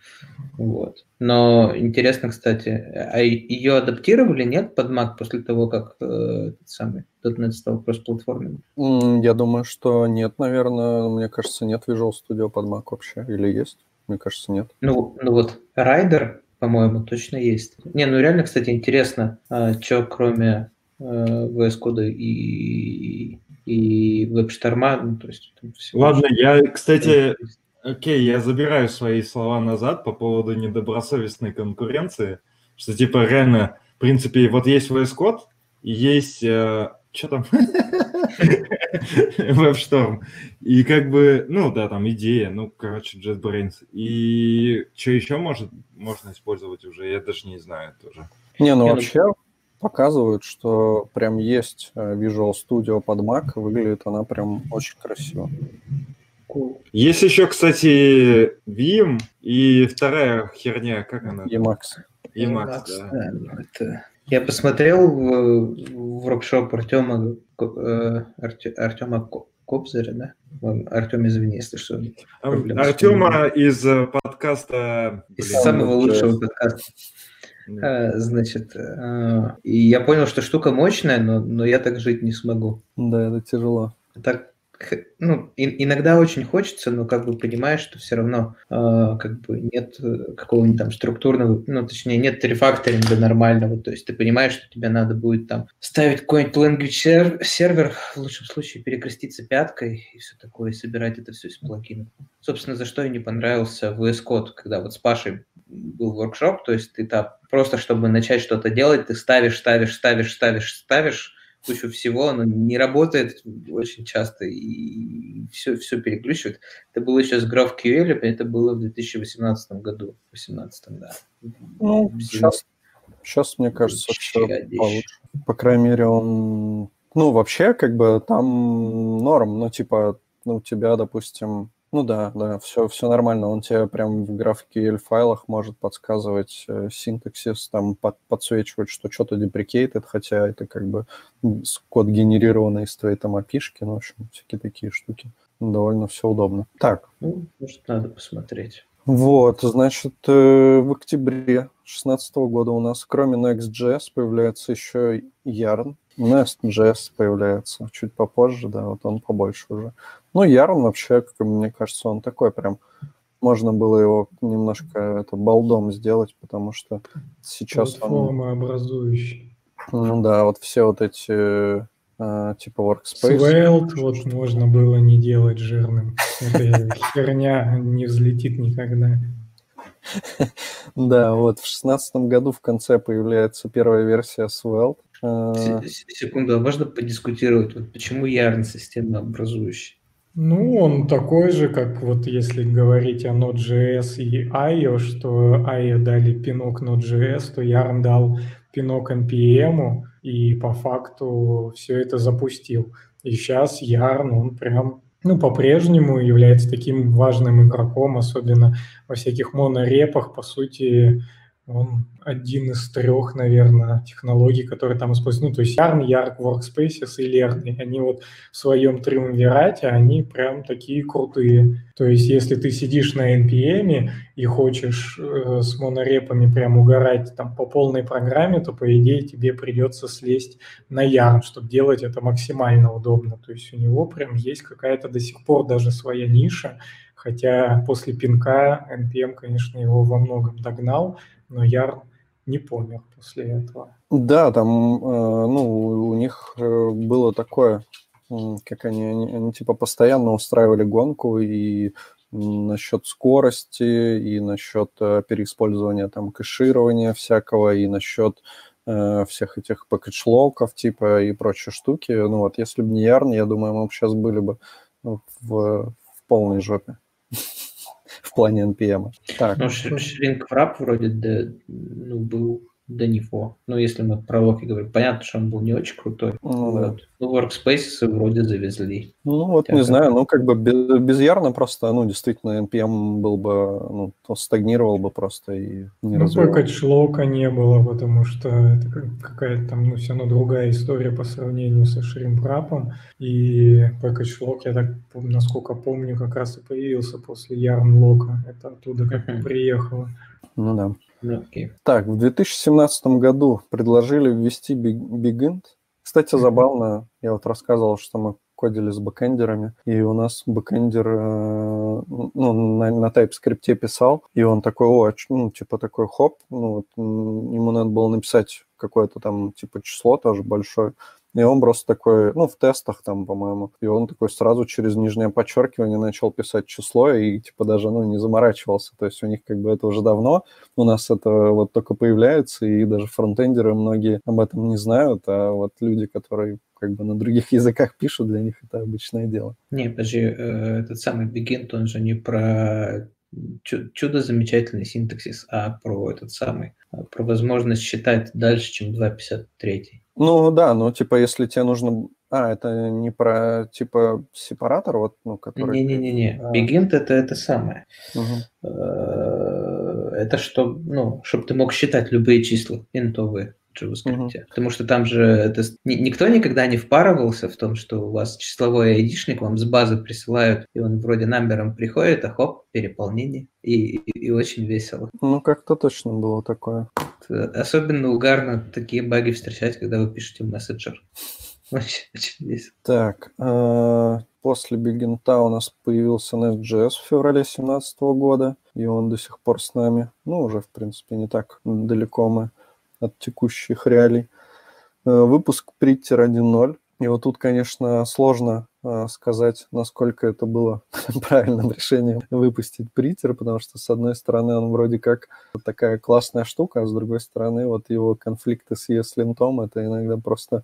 Вот. Но интересно, кстати, а ее адаптировали, нет, под Mac после того, как э, этот самый .NET стал кросс-платформенным? Я думаю, что нет, наверное. Мне кажется, нет Visual Studio под Mac вообще. Или есть? Мне кажется, нет. Ну, ну вот Райдер, по-моему, точно есть. Не, ну реально, кстати, интересно, а, что кроме э, VS Code и, и WebStorm, ну, то есть... Ладно, я, кстати, окей, я забираю свои слова назад по поводу недобросовестной конкуренции, что типа реально, в принципе, вот есть VS Code, и есть э, что там? [laughs] [laughs] WebStorm. И как бы, ну да, там идея, ну, короче, JetBrains. И что еще может, можно использовать уже, я даже не знаю тоже. Не, ну вообще показывают, что прям есть э, Visual Studio под Mac, выглядит она прям очень красиво. Есть еще, кстати, Vim и вторая херня, как она? Emacs. Emacs, да. Это я посмотрел в, в воркшоп Артема, э, Артема Кобзаря, да? Артем, извини, если что. Артема из э, подкаста... Из блин, самого лучшего подкаста. Да. Значит, и я понял, что штука мощная, но, но я так жить не смогу. Да, это тяжело. Так ну, иногда очень хочется, но как бы понимаешь, что все равно э, как бы нет э, какого-нибудь там структурного, ну, точнее, нет рефакторинга нормального, то есть ты понимаешь, что тебе надо будет там ставить какой-нибудь language сервер, в лучшем случае перекреститься пяткой и все такое, и собирать это все из плагинов. Собственно, за что и не понравился VS Code, когда вот с Пашей был воркшоп, то есть ты там просто, чтобы начать что-то делать, ты ставишь, ставишь, ставишь, ставишь, ставишь, кучу всего, оно не работает очень часто и все, все переключивает. Это было еще с GraphQL, это было в 2018 году, 2018, да. Ну, сейчас, сейчас, мне кажется, все получше. По крайней мере, он... Ну, вообще, как бы там норм, ну, типа, ну, у тебя, допустим, ну да, да, все, все нормально. Он тебе прям в GraphQL файлах может подсказывать э, синтаксис, там под, подсвечивать, что что-то deprecated, хотя это как бы код генерированный из твоей там опишки, ну, в общем, всякие такие штуки. Довольно все удобно. Так. Ну, может, надо посмотреть. Вот, значит, э, в октябре 2016 года у нас кроме Next.js появляется еще Yarn. Nest.js появляется чуть попозже, да, вот он побольше уже. Ну, Yarn вообще, как мне кажется, он такой прям... Можно было его немножко это балдом сделать, потому что сейчас он... Платформа образующий. Ну да, вот все вот эти э, типа workspace. Svelte вот можно было не делать жирным. Это херня не взлетит никогда. [laughs] Да, вот в шестнадцатом году в конце появляется первая версия Svelte. С- Секунду, а можно подискутировать, вот почему Yarn системообразующий? Ну, он такой же, как вот если говорить о Node.js и IO, что IO дали пинок Node.js, то Yarn дал пинок NPM, и по факту все это запустил. И сейчас Yarn, он прям, ну, по-прежнему является таким важным игроком, особенно во всяких монорепах, по сути, он один из трех, наверное, технологий, которые там используются. Ну, то есть Yarn, Yarn, Workspaces и Lerny. Они вот в своем триумвирате, они прям такие крутые. То есть если ты сидишь на NPM и хочешь э, с монорепами прям угорать там по полной программе, то, по идее, тебе придется слезть на Yarn, чтобы делать это максимально удобно. То есть у него прям есть какая-то до сих пор даже своя ниша, хотя после пинка NPM, конечно, его во многом догнал, но Yarn не помер после этого. Да, там, э, ну, у них э, было такое, как они, они, они типа постоянно устраивали гонку и насчет скорости, и насчет э, переиспользования там кэширования всякого, и насчет э, всех этих пакетшлоков типа и прочие штуки. Ну вот, если бы не Ярн, я думаю, мы бы сейчас были бы в, в полной жопе [laughs] в плане NPM. Так, Ну, ш- shrinkwrap вроде да, ну, был до него. Ну, если мы про lock и говорим, понятно, что он был не очень крутой. ну, да. Вот. Ну, Workspaces вроде завезли. Ну, вот не Так. знаю, ну, как бы без, без Yarn а просто, ну, действительно, NPM был бы, ну, то стагнировал бы просто и не Ну, package-lock а не было, потому что это как- какая-то там, ну, все равно другая история по сравнению со shrinkwrap ом. И package-lock, я так, насколько помню, как раз и появился после yarn-lock а. Это оттуда как Мгм. приехало. Ну, да. Ну, окей. Так, в 2017 году предложили ввести Big- BigInt. Кстати, забавно, я вот рассказывал, что мы кодили с бэкэндерами, и у нас бэкэндер э, ну, на, на TypeScript писал, и он такой, о, ну, типа такой, хоп, ну, вот, ему надо было написать какое-то там, типа, число тоже большое, и он просто такой, ну, в тестах там, по-моему, и он такой сразу через нижнее подчеркивание начал писать число и, типа, даже, ну, не заморачивался. То есть у них как бы это уже давно, у нас это вот только появляется, и даже фронтендеры многие об этом не знают, а вот люди, которые как бы на других [laughs] языках пишут, для них это обычное дело. Не, подожди, э, этот самый Begin, он же не про чудо замечательный синтаксис, а про этот самый, а про возможность считать дальше, чем 2.53. Ну да, ну типа если тебе нужно... А, это не про типа сепаратор, вот, ну, который... Не-не-не, А. Begin это это самое. Э, Это что, ну, чтобы ты мог считать любые числа интовые JavaScript. Мгм. Потому что там же это, никто никогда не впарывался в том, что у вас числовой айдишник вам с базы присылают, и он вроде намбером приходит, а хоп, переполнение. И, и- и очень весело. Ну, как-то точно было такое. Э, Особенно угарно такие баги встречать, когда вы пишете мессенджер. [laughs] Очень, очень весело. Так, э, после Бигинта у нас появился Nest.js в феврале 2017 года, и он до сих пор с нами. Ну, уже, в принципе, не так далеко мы от текущих реалий. Э, Выпуск Приттер 1.0. И вот тут, конечно, сложно э, сказать, насколько это было [laughs] правильным решением выпустить Приттер, потому что, с одной стороны, он вроде как такая классная штука, а с другой стороны, вот его конфликты с ESLint, это иногда просто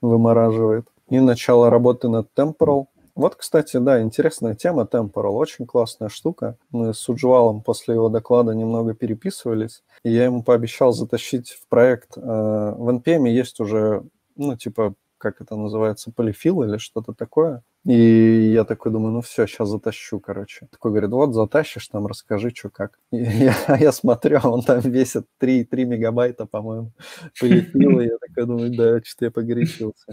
вымораживает. И начало работы над Temporal. Вот, кстати, да, интересная тема Temporal. Очень классная штука. Мы с Уджвалом после его доклада немного переписывались. И я ему пообещал затащить в проект. э, В NPM есть уже, ну, типа, как это называется, полифил или что-то такое. И я такой думаю, ну все, сейчас затащу, короче. Такой говорит, вот затащишь, там расскажи, что как. [laughs] И я, я смотрю, а он там весит 3, 3 мегабайта, по-моему, [laughs] полетел, я такой думаю, да, что-то я погорячился.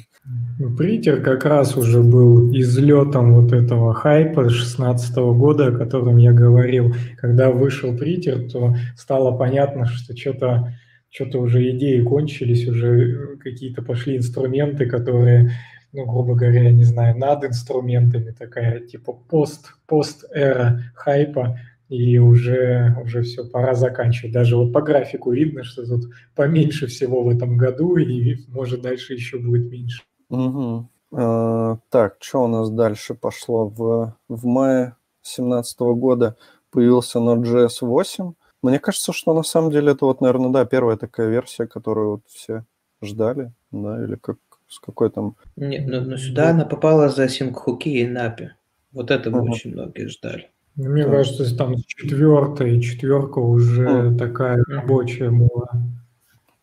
Притер как раз уже был излетом вот этого хайпа 16 года, о котором я говорил. Когда вышел Притер, то стало понятно, что что-то что-то уже идеи кончились, уже какие-то пошли инструменты, которые ну, грубо говоря, я не знаю, над инструментами такая, типа пост, пост-эра хайпа, и уже, уже все, пора заканчивать. Даже вот по графику видно, что тут поменьше всего в этом году, и может дальше еще будет меньше. Угу. А, так, что у нас дальше пошло? В, в мае 2017 года появился Node.js 8. Мне кажется, что на самом деле это вот, наверное, да, первая такая версия, которую вот все ждали, да, или как, с какой там... Нет, но, но сюда она попала за синкхуки и напи. Вот это uh-huh. очень многие ждали. Ну, мне да. кажется, там четвертая и четверка уже uh-huh. такая рабочая была.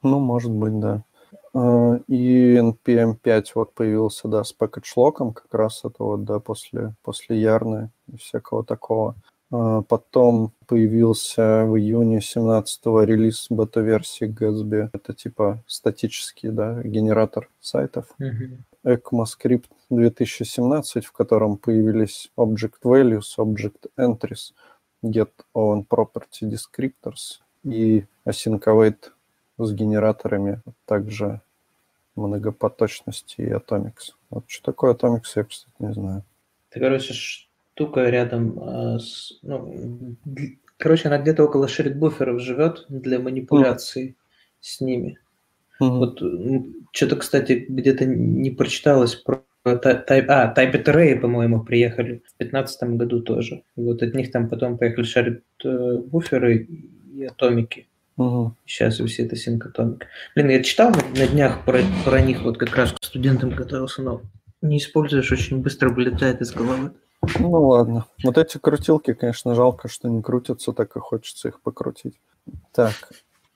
Ну, может быть, да. А, и NPM 5 вот появился, да, с package как раз это вот, да, после, после Ярны и всякого такого. А, потом появился в июне 17-го релиз бета-версии Gatsby. Это типа статический да, генератор сайтов. Mm-hmm. ECMAScript 2017, в котором появились Object Values, Object Entries, Get Own Property Descriptors и Async Await с генераторами, а также многопоточности и Atomics. Вот что такое Atomics, я, кстати, не знаю. Ты, короче, штука рядом э, с... Ну, короче, она где-то около шерит-буферов живет для манипуляций mm. с ними. Mm-hmm. Вот что-то, кстати, где-то не прочиталось про Type, а, Type Array, по-моему, приехали в 2015 году тоже. Вот от них там потом поехали шарит буферы и атомики. Угу. Сейчас все это синкотомик. Блин, я читал на, на днях про, про них, вот как раз к студентам готовился, но не используешь, очень быстро вылетает из головы. Ну ладно. Вот эти крутилки, конечно, жалко, что не крутятся, так и хочется их покрутить. Так.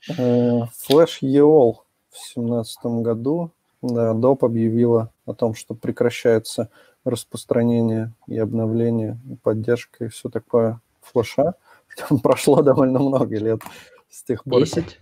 Э, Flash EOL в семнадцатом году да, DOP объявила о том, что прекращается распространение и обновление, и поддержка и все такое флеша. Прошло довольно много лет с тех пор. 10?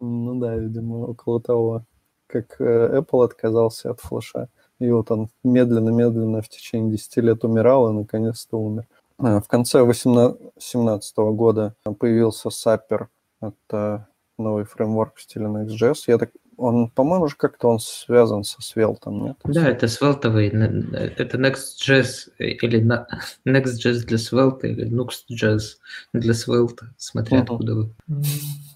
Ну да, видимо, около того, как э, Apple отказался от флеша. И вот он медленно-медленно в течение 10 лет умирал и наконец-то умер. А, в конце 2017 года появился Sapper. Это новый фреймворк в стиле Next.js. Я так, он, по-моему, же как-то он связан со Svelte, нет? Да, это Svelte, это Next.js или Next.js для Svelte или Nux.js для Svelte, смотря uh-huh. откуда вы.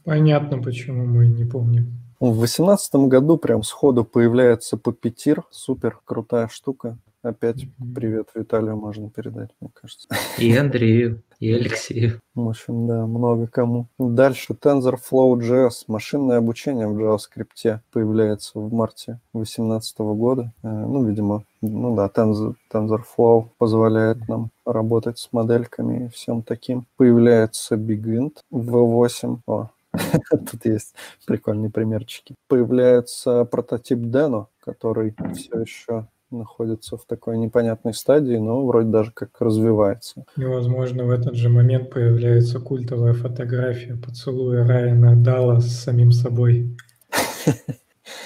Понятно, почему мы не помним. В восемнадцатом году прям сходу появляется Пупетир. Супер крутая штука. Опять привет Виталию можно передать, мне кажется. И Андрею, и [laughs] Алексею. В общем, да, много кому. Дальше TensorFlow.js. Машинное обучение в JavaScript появляется в марте 2018 года. Э, ну, видимо, ну да, Tensor, TensorFlow позволяет нам работать с модельками и всем таким. Появляется BigInt V8. О, [laughs] Тут есть прикольные примерчики. Появляется прототип Deno, который все еще находится в такой непонятной стадии, но вроде даже как развивается. И, возможно, в этот же момент появляется культовая фотография поцелуя Райана Дала с самим собой.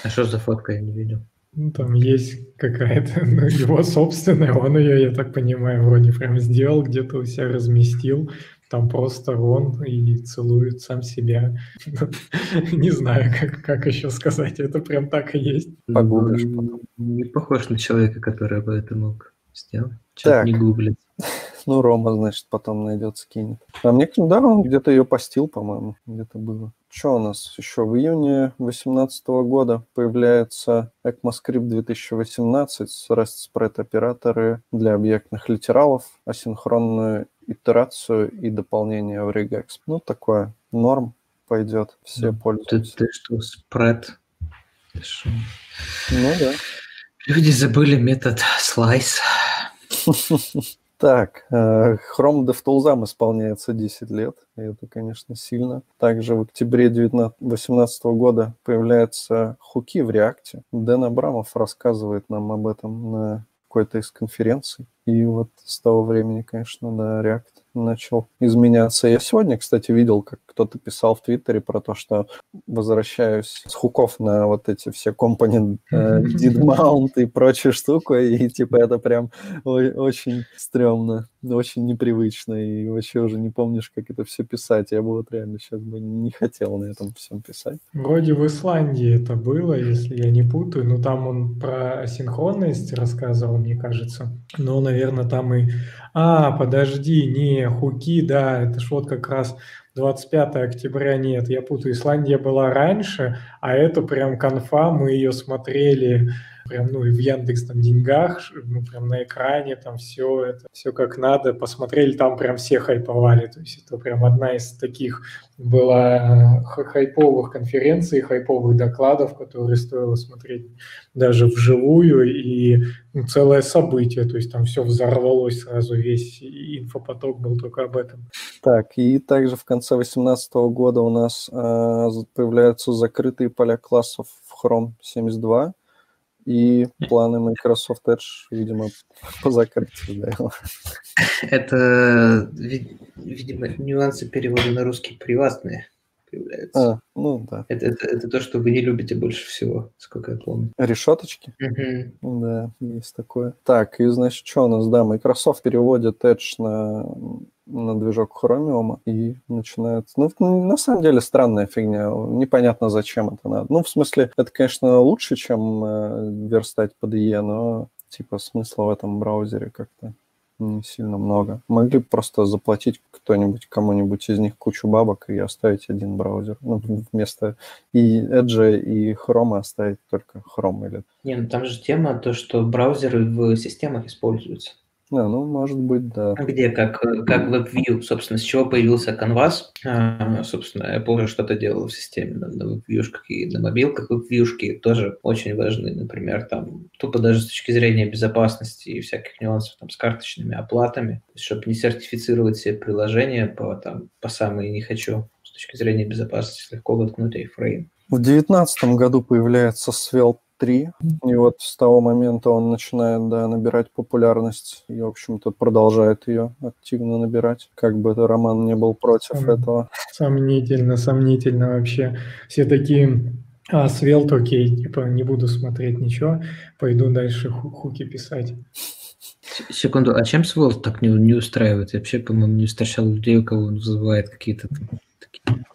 А что за фотка, я не видел? Ну, там есть какая-то, [laughs] ну, его собственная, он ее, я так понимаю, вроде прям сделал, где-то у себя разместил, там просто он и целует сам себя. [laughs] Не знаю, как, как еще сказать, это прям так и есть. Погуглишь потом. Не похож на человека, который бы это мог сделать. Так. не гуглит. [laughs] Ну, Рома, значит, потом найдет, скинет. А мне, да, он где-то ее постил, по-моему, где-то было. Что у нас еще? В июне 2018 года появляется ECMAScript 2018 с REST spread операторы для объектных литералов, асинхронную итерацию и дополнение в regex. Ну, такое норм пойдет, все ну, пользуются. Ты, ты что, спред? Ну да. Люди забыли метод slice. [laughs] Так, э, Chrome DevTools исполняется 10 лет, и это, конечно, сильно. Также в октябре 2018 года появляются хуки в React. Дэн Абрамов рассказывает нам об этом на какой-то из конференций. И вот с того времени, конечно, да, React начал изменяться. Я сегодня, кстати, видел, как кто-то писал в Твиттере про то, что возвращаюсь с хуков на вот эти все компонент э, [laughs] did mount и прочую штуку, и типа это прям очень стрёмно, очень непривычно, и вообще уже не помнишь, как это все писать. Я бы вот реально сейчас бы не хотел на этом всем писать. Вроде в Исландии это было, если я не путаю, но там он про асинхронность рассказывал, мне кажется. Но, наверное, там и... А, подожди, не, хуки, да, это ж вот как раз 25 октября нет, я путаю, Исландия была раньше, а это прям конфа, мы ее смотрели прям, ну, и в Яндекс там деньгах, ну, прям на экране там все это, все как надо, посмотрели, там прям все хайповали, то есть это прям одна из таких была э, хайповых конференций, хайповых докладов, которые стоило смотреть даже вживую, и ну, целое событие, то есть там все взорвалось сразу, весь инфопоток был только об этом. Так, и также в конце 2018 года у нас э, появляются закрытые поля классов в Chrome 72, и планы Microsoft Edge, видимо, по закрытию. Да. Это, видимо, нюансы перевода на русский приватные появляются. А, ну да. Это, это, это то, что вы не любите больше всего, сколько я помню. Решеточки? Угу. Да, есть такое. Так, и значит, что у нас? Да, Microsoft переводит Edge на на движок Chromium и начинает... Ну, на самом деле, странная фигня. Непонятно, зачем это надо. Ну, в смысле, это, конечно, лучше, чем э, верстать под IE, но, типа, смысла в этом браузере как-то не сильно много. Могли просто заплатить кто-нибудь, кому-нибудь из них кучу бабок и оставить один браузер. Ну, вместо и Edge, и Chrome оставить только Chrome или... Не, ну там же тема то, что браузеры в системах используются. Да, ну, может быть, да. Где, как, как WebView, собственно, с чего появился Canvas, а, собственно, я помню, что-то делал в системе на, на WebView и на мобилках WebView тоже очень важны, например, там, тупо даже с точки зрения безопасности и всяких нюансов там с карточными оплатами, чтобы не сертифицировать себе приложение по, там, по самой не хочу, с точки зрения безопасности легко воткнуть iFrame. В 2019 году появляется Svelte 3. И вот с того момента он начинает да, набирать популярность и, в общем-то, продолжает ее активно набирать. Как бы это Роман не был против Сом... этого. Сомнительно, сомнительно вообще. Все такие а, Свелт, окей, типа, не буду смотреть ничего, пойду дальше хуки писать. Секунду, а чем Свелт так не, не устраивает? Я вообще, по-моему, не встречал людей, у кого он вызывает какие-то такие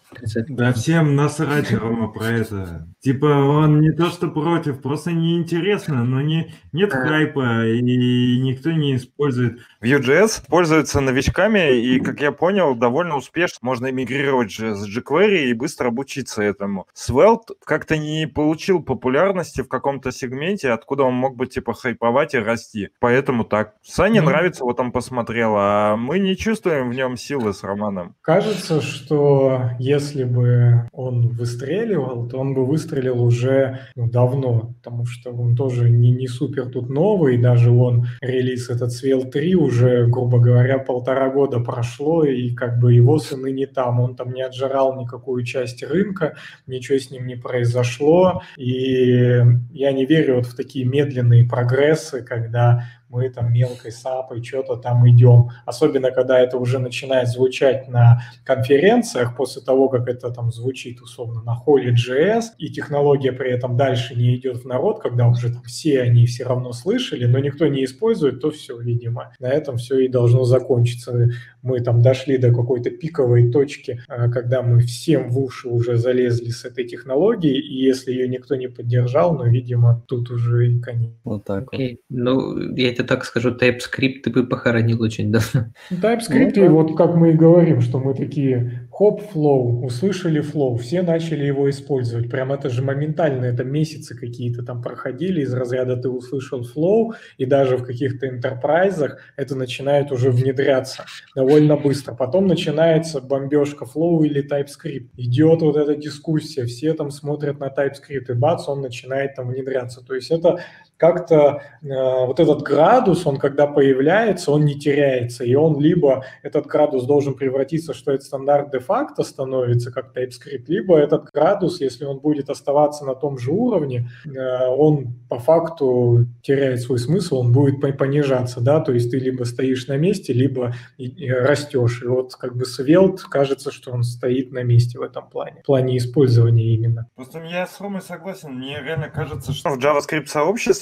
да всем насрать, [laughs] Рома, про это. Типа, он не то что против, просто неинтересно, но не, нет хайпа, и никто не использует. Vue.js пользуется новичками, и, как я понял, довольно успешно можно эмигрировать с jQuery и быстро обучиться этому. Svelte как-то не получил популярности в каком-то сегменте, откуда он мог бы, типа, хайповать и расти. Поэтому так. Сане mm. нравится, вот он посмотрел, а мы не чувствуем в нем силы с Романом. Кажется, что если бы он выстреливал, то он бы выстрелил уже ну, давно, потому что он тоже не, не супер тут новый, даже он релиз этот Свел 3 уже, грубо говоря, полтора года прошло, и как бы его сыны не там, он там не отжирал никакую часть рынка, ничего с ним не произошло, и я не верю вот в такие медленные прогрессы, когда мы там мелкой сапой что-то там идем. Особенно, когда это уже начинает звучать на конференциях, после того, как это там звучит условно на холле JS, и технология при этом дальше не идет в народ, когда уже там все они все равно слышали, но никто не использует, то все, видимо, на этом все и должно закончиться. Мы там дошли до какой-то пиковой точки, а, когда мы всем в уши уже залезли с этой технологией, и если ее никто не поддержал, ну, видимо, тут уже и конец. Вот так okay. вот. Ну, я тебе так скажу, TypeScript ты бы похоронил очень давно. TypeScript, ну, и вот как мы и говорим, что мы такие хоп, flow, услышали flow, все начали его использовать. Прям это же моментально, это месяцы какие-то там проходили из разряда ты услышал flow, и даже в каких-то интерпрайзах это начинает уже внедряться довольно быстро. Потом начинается бомбежка flow или TypeScript. Идет вот эта дискуссия, все там смотрят на TypeScript, и бац, он начинает там внедряться. То есть это как-то э, вот этот градус, он когда появляется, он не теряется, и он либо этот градус должен превратиться, что это стандарт де-факто становится, как TypeScript, либо этот градус, если он будет оставаться на том же уровне, э, он по факту теряет свой смысл, он будет понижаться, да, то есть ты либо стоишь на месте, либо растешь. И вот как бы Svelte, кажется, что он стоит на месте в этом плане, в плане использования именно. Просто я с Ромой согласен, мне реально кажется, что в JavaScript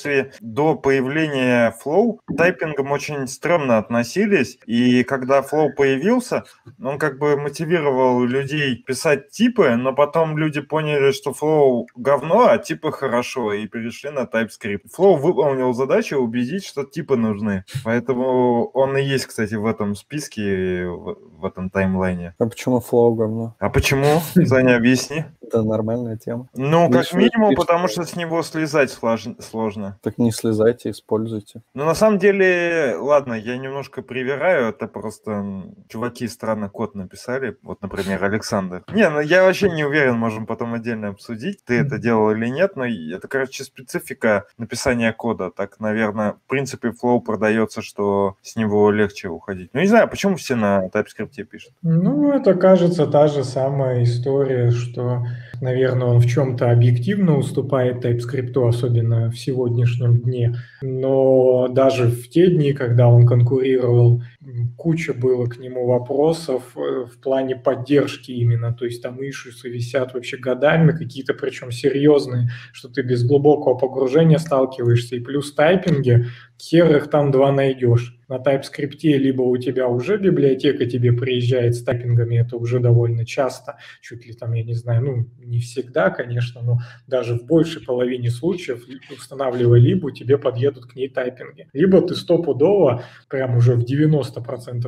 сообществе до появления Flow тайпингом очень стрёмно относились, и когда Flow появился, он как бы мотивировал людей писать типы, но потом люди поняли, что Flow говно, а типы хорошо, и перешли на TypeScript. Flow выполнил задачу убедить, что типы нужны. Поэтому он и есть, кстати, в этом списке, в этом таймлайне. А почему Flow говно? А почему? Саня, объясни. Это нормальная тема. Ну, как минимум, потому что с него слезать сложно. Так не слезайте, используйте. Ну, на самом деле, ладно, я немножко привираю, это просто чуваки странно код написали, вот, например, Александр. Не, ну я вообще не уверен, можем потом отдельно обсудить, ты это делал или нет, но это, короче, специфика написания кода. Так, наверное, в принципе, Flow продается, что с него легче уходить. Ну, не знаю, почему все на TypeScript пишут? Ну, это, кажется, та же самая история, что Наверное, он в чем-то объективно уступает TypeScript, особенно в сегодняшнем дне. Но даже в те дни, когда он конкурировал, куча было к нему вопросов э, в плане поддержки именно. То есть там ишусы висят вообще годами, какие-то причем серьезные, что ты без глубокого погружения сталкиваешься. И плюс тайпинги, хер их там два найдешь на TypeScript либо у тебя уже библиотека тебе приезжает с тайпингами, это уже довольно часто, чуть ли там, я не знаю, ну, не всегда, конечно, но даже в большей половине случаев, устанавливая либо, тебе подъедут к ней тайпинги. Либо ты стопудово, прям уже в 90%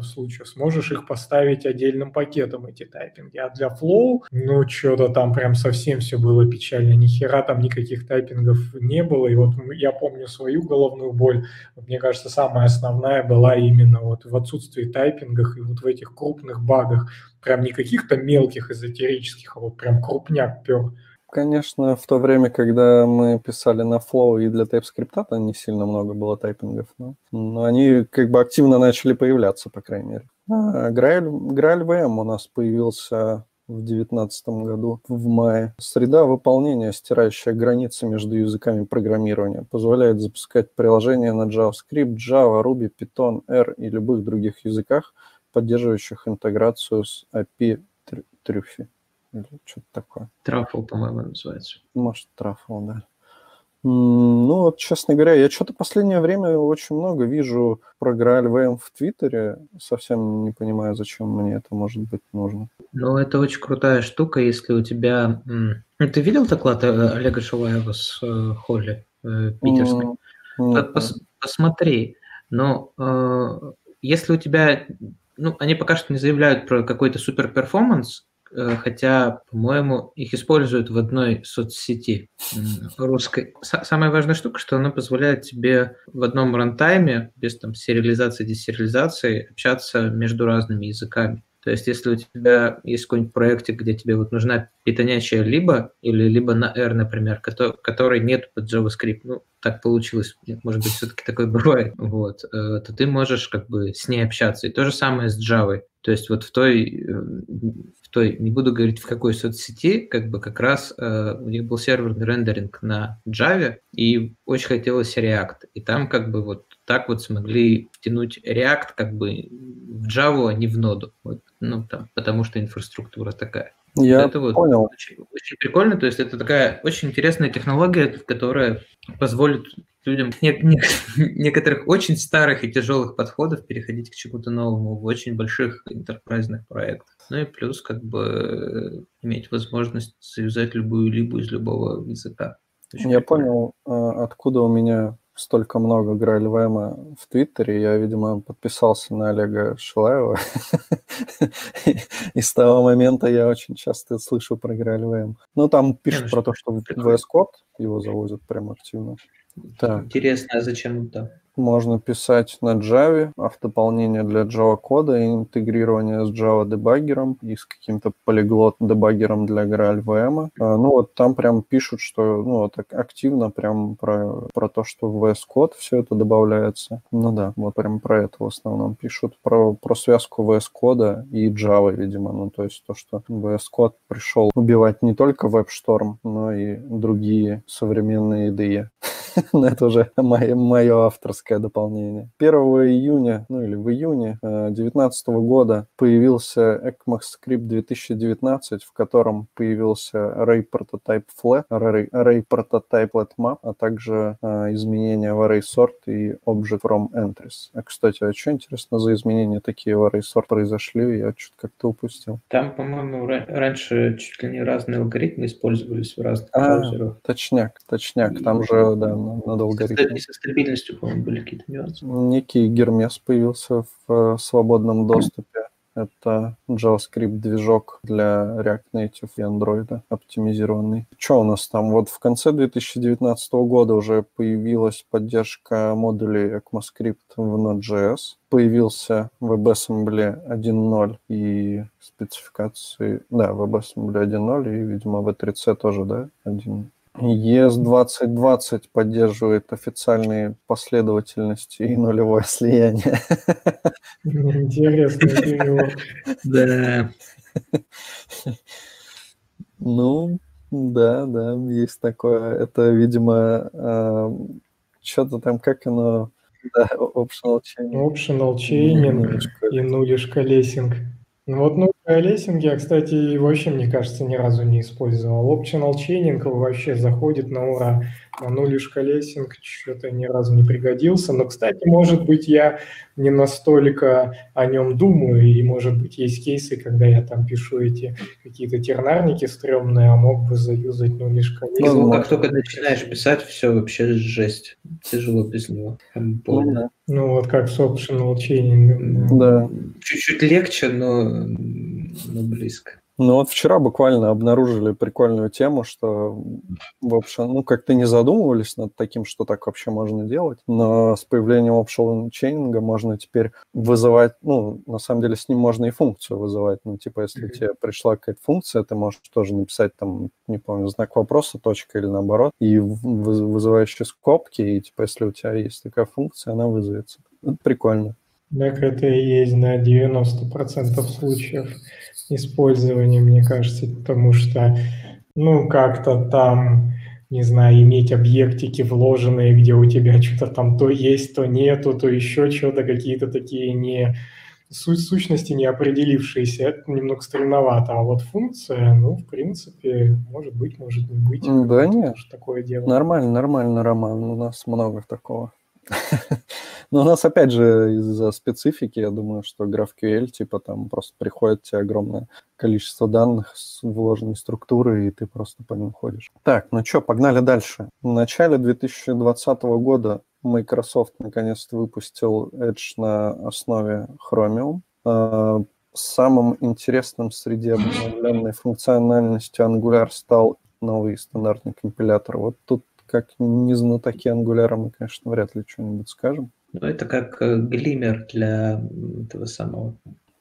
случаев, сможешь их поставить отдельным пакетом, эти тайпинги. А для Flow, ну, что-то там прям совсем все было печально, ни хера там никаких тайпингов не было, и вот я помню свою головную боль, мне кажется, самая основная была именно вот в отсутствии тайпингах и вот в этих крупных багах, прям не каких-то мелких эзотерических, а вот прям крупняк пер. Конечно, в то время, когда мы писали на Flow и для TypeScript, то не сильно много было тайпингов, но, но они как бы активно начали появляться, по крайней мере. А, Grail, Grail VM у нас появился в 2019 году в мае. Среда выполнения, стирающая границы между языками программирования, позволяет запускать приложения на JavaScript, Java, Ruby, Python, R и любых других языках, поддерживающих интеграцию с API Трюфи. Или что-то такое. Трафл, по-моему, называется. Может, Трафл, да. Ну, вот, честно говоря, я что-то последнее время очень много вижу про GraalVM в Твиттере. Совсем не понимаю, зачем мне это может быть нужно. Ну, это очень крутая штука, если у тебя... Ну, ты видел доклад э, Олега Шилаева с э, Холли э, питерской? Mm, Пос, посмотри. Но э, если у тебя... Ну, они пока что не заявляют про какой-то супер перформанс, хотя, по-моему, их используют в одной соцсети русской. Самая важная штука, что она позволяет тебе в одном рантайме, без там сериализации, десериализации, общаться между разными языками. То есть, если у тебя есть какой-нибудь проектик, где тебе вот нужна питонячая либо, или либо на R, например, который, который нет под JavaScript, ну, так получилось, может быть, все-таки такое [laughs] бывает, вот, э, то ты можешь как бы с ней общаться. И то же самое с Java. То есть вот в той, э, в той, не буду говорить в какой соцсети, как бы как раз э, у них был серверный рендеринг на Java, и очень хотелось React. И там как бы вот так вот смогли втянуть React как бы в Java, а не в ноду. Вот, ну, там, потому что инфраструктура такая. Я это вот понял. Очень, очень прикольно. То есть это такая очень интересная технология, которая позволит людям не, [laughs] не, некоторых очень старых и тяжелых подходов переходить к чему-то новому в очень больших интерпрайзных проектах. Ну и плюс как бы иметь возможность завязать любую либо из любого языка. Очень Я прикольно. понял, а, откуда у меня столько много Грайльвема в Твиттере. Я, видимо, подписался на Олега Шилаева. И с того момента я очень часто слышу про Грайльвем. Ну, там пишут про то, что VS Code его завозят прям активно. Так. Интересно, а зачем это? Можно писать на Java, автополнение для Java кода, интегрирование с Java дебаггером и с каким-то полиглот дебаггером для GraalVM. А, ну вот там прям пишут, что ну вот активно прям про, про то, что в VS Code все это добавляется. Ну да, вот прям про это в основном пишут, про, про связку VS Code и Java, видимо. Ну то есть то, что VS Code пришел убивать не только WebStorm, но и другие современные IDE. [laughs] Но это уже мое, мое авторское дополнение. 1 июня, ну или в июне 2019 э, года появился ECMAScript 2019, в котором появился Array Prototype Flat, Array, Array Prototype Let Map, а также э, изменения в Array Sort и Object From Entries. А, кстати, а что интересно за изменения такие в Array Sort произошли? Я что-то как-то упустил. Там, по-моему, раньше чуть ли не разные алгоритмы использовались в разных а, браузерах. Точняк, точняк. Там же, да, надо алгоритм. И со стабильностью, по-моему, были какие-то нюансы. Некий Гермес появился в э, свободном доступе. Это JavaScript-движок для React Native и Android оптимизированный. Что у нас там? Вот в конце 2019 года уже появилась поддержка модулей ECMAScript в Node.js. Появился WebAssembly 1.0 и спецификации... Да, WebAssembly 1.0 и, видимо, V3C тоже, да, 1 ES2020 поддерживает официальные последовательности и нулевое слияние. Интересный перевод. Да. Ну, да, да, есть такое. Это, видимо, э, что-то там, как оно... Да, optional chaining. Optional chaining и нулиш колесинг. Ну вот ну, лессинг я, кстати, вообще, мне кажется, ни разу не использовал. Optional chaining вообще заходит на ура. А ну лишь колесинг что-то ни разу не пригодился. Но, кстати, может быть, я не настолько о нем думаю, и, может быть, есть кейсы, когда я там пишу эти какие-то тернарники стрёмные, а мог бы заюзать ну лишь колесинг. Ну, как только начинаешь писать, все вообще жесть. Тяжело без него. Ну, да. ну вот как с optional chaining. Да. Чуть-чуть легче, но, но близко. Ну вот вчера буквально обнаружили прикольную тему, что, в общем, ну как-то не задумывались над таким, что так вообще можно делать, но с появлением optional чейнинга можно теперь вызывать, ну, на самом деле с ним можно и функцию вызывать, ну, типа, если mm-hmm. тебе пришла какая-то функция, ты можешь тоже написать там, не помню, знак вопроса, точка или наоборот, и вызывающие скобки, и типа, если у тебя есть такая функция, она вызовется. Это прикольно. Так это и есть на 90% случаев использования, мне кажется, потому что, ну, как-то там, не знаю, иметь объектики вложенные, где у тебя [laughs] что-то там то есть, то нету, то еще что-то, какие-то такие не суть сущности не определившиеся, это немного странновато. А вот функция, ну, в принципе, может быть, может не быть. Да нет, такое дело. Нормально, нормально, Роман, у нас много такого. [laughs] Но у нас, опять же, из-за специфики, я думаю, что GraphQL, типа, там просто приходит тебе огромное количество данных с вложенной структурой, и ты просто по ним ходишь. Так, ну что, погнали дальше. В начале 2020 года Microsoft наконец-то выпустил Edge на основе Chromium. А, самым интересным среди обновленной функциональности Angular стал новый стандартный компилятор. Вот тут как не знатоки Angular мы, конечно, вряд ли что-нибудь скажем. Ну, это как э, глиммер для этого самого,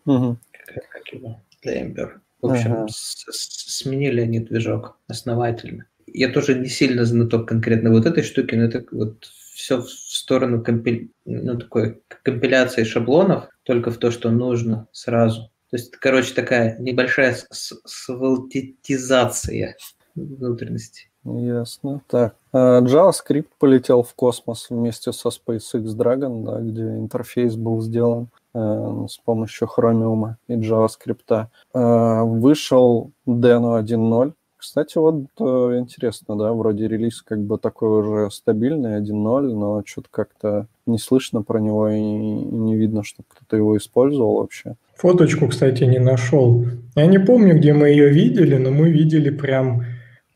угу. как, как его, для Ember. В общем, ага. с, с, сменили они движок основательно. Я тоже не сильно знаток конкретно вот этой штуки, но это вот все в сторону компи... ну, такой компиляции шаблонов, только в то, что нужно сразу. То есть, короче, такая небольшая свалтитизация внутренности. Ясно. Так, а JavaScript полетел в космос вместе со SpaceX Dragon, да, где интерфейс был сделан э, с помощью Chromium и JavaScript. Э, вышел Deno 1.0. Кстати, вот э, интересно, да, вроде релиз как бы такой уже стабильный, 1.0, но что-то как-то не слышно про него и не видно, что кто-то его использовал вообще. Фоточку, кстати, не нашел. Я не помню, где мы ее видели, но мы видели прям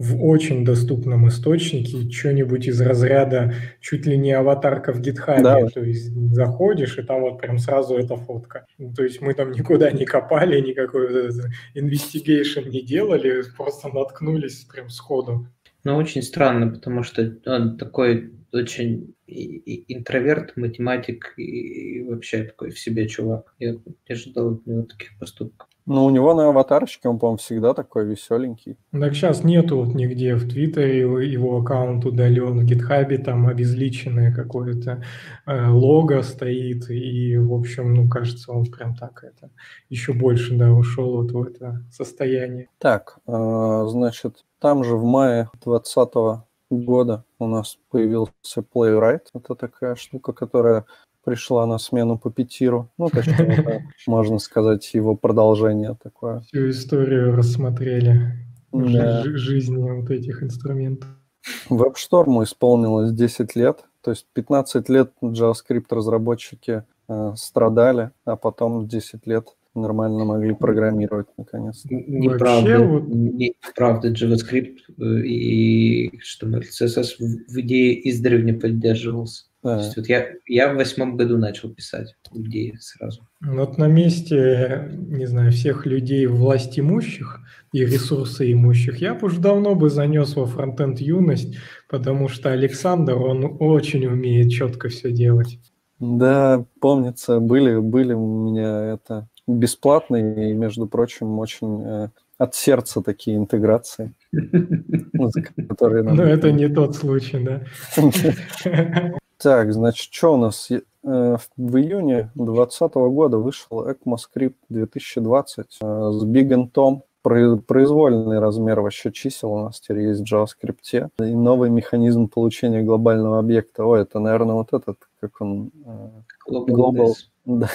в очень доступном источнике что-нибудь из разряда чуть ли не аватарка в гитхабе. Да. То есть заходишь, и там вот прям сразу эта фотка. Ну, то есть мы там никуда не копали, никакой инвестигейшн не делали, просто наткнулись прям сходу. Ну, очень странно, потому что он такой очень интроверт, математик и вообще такой в себе чувак. Я не ожидал от него таких поступков. Ну, у него на аватарочке он, по-моему, всегда такой веселенький. Так сейчас нету вот нигде в Твиттере его, его аккаунт удален, в Гитхабе там обезличенное какое-то э, лого стоит, и, в общем, ну, кажется, он прям так это еще больше, да, ушел вот в это состояние. Так, э, значит, там же в мае 2020 года у нас появился Playwright. Это такая штука, которая пришла на смену по Петиру. Ну, точнее, это, [laughs] можно сказать, его продолжение такое. Всю историю рассмотрели Да. жи- жизни вот этих инструментов. WebStorm исполнилось 10 лет, то есть 15 лет JavaScript-разработчики э, страдали, а потом 10 лет нормально могли программировать наконец. Неправда, вот- неправда JavaScript э, и HTML, CSS в в идее издревле поддерживался. То есть вот я, я в восьмом году начал писать идее сразу. Вот на месте, не знаю, всех людей власть имущих и ресурсы имущих, я бы уже давно бы занес во фронтенд юность, потому что Александр, он очень умеет четко все делать. Да, помнится, были, были у меня это бесплатные и, между прочим, очень э, от сердца такие интеграции, [laughs] ну, это не тот случай, да. [laughs] Так, значит, что у нас? Э, В июне 2020 года вышел ECMAScript 2020 э, с Big and Tom. Про- Произвольный размер вообще чисел у нас теперь есть в JavaScript. И новый механизм получения глобального объекта. Ой, это, наверное, вот этот, как он... э, Global Global. [laughs] Да,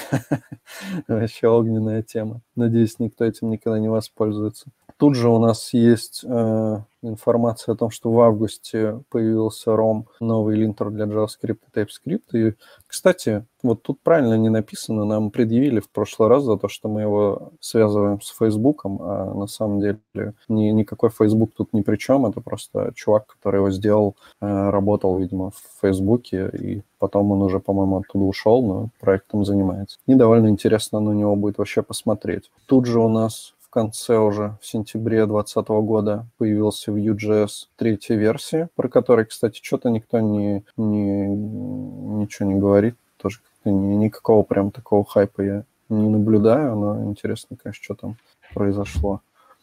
вообще огненная тема. Надеюсь, никто этим никогда не воспользуется. Тут же у нас есть э, информация о том, что в августе появился ROM, новый линтер для JavaScript и TypeScript. И, кстати, вот тут правильно не написано, нам предъявили в прошлый раз за то, что мы его связываем с Фейсбуком, а на самом деле ни, никакой Facebook тут ни при чем, это просто чувак, который его сделал, э, работал, видимо, в Фейсбуке, и потом он уже, по-моему, оттуда ушел, но проектом занимается. И довольно интересно на него будет вообще посмотреть. Тут же у нас конце уже, в сентябре 2020 года, появился Vue.js третья версия, про которой, кстати, что-то никто не, не, ничего не говорит. Тоже никакого прям такого хайпа я не наблюдаю, но интересно, конечно, что там произошло.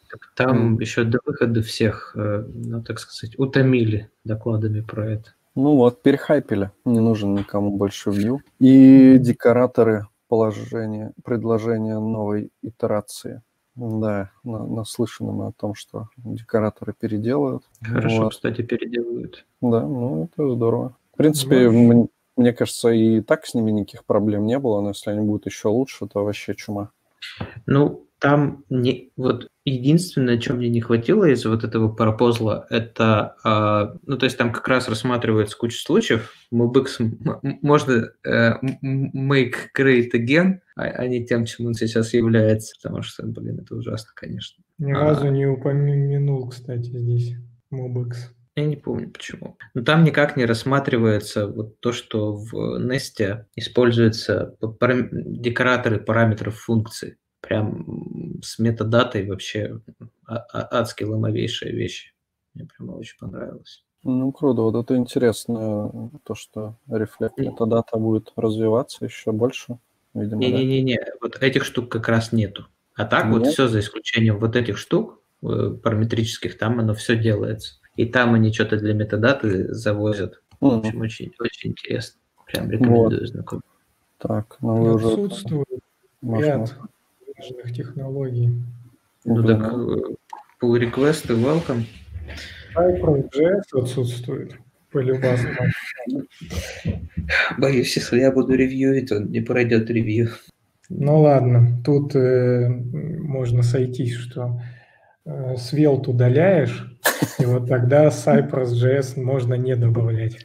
Так Там еще до выхода всех, э, ну так сказать, утомили докладами про это. Ну вот, перехайпили. Не нужен никому больше Vue. И декораторы положения, предложения новой итерации. Да, на- наслышаны мы о том, что декораторы переделают. Хорошо, Вот. кстати, переделывают. Да, ну это здорово. В принципе, Ну, м- мне кажется, и так с ними никаких проблем не было, но если они будут еще лучше, то вообще чума. Ну, там не, вот единственное, чем мне не хватило из вот этого пропозла, это, а, ну, то есть там как раз рассматривается куча случаев, м- можно э, make great again, а, а не тем, чем он сейчас является, потому что, блин, это ужасно, конечно. Ни А. разу не упомянул, кстати, здесь MobX. Я не помню почему. Но там никак не рассматривается вот то, что в Nest используются декораторы параметров функций. Прям с метадатой вообще а- а- адски ломовейшая вещь. Мне прямо очень понравилось. Ну, круто. Вот это интересно, то, что рефлект метадата будет развиваться еще больше, видимо, да? Не-не-не, вот этих штук как раз нету. А так вот Нет? все за исключением вот этих штук э, параметрических, там оно все делается. И там они что-то для метадаты завозят. В М, общем, очень, очень интересно. Прям рекомендую знакомым. Так, ну вы уже... Отсутствует можно- ряд важных технологий. Ну так, э, pull request и welcome. Cypress.js отсутствует по-любому. Боюсь, если я буду ревьюить, он не пройдет ревью. Ну ладно, тут э, можно сойтись, что э, Svelte удаляешь, и вот тогда Cypress.js можно не добавлять.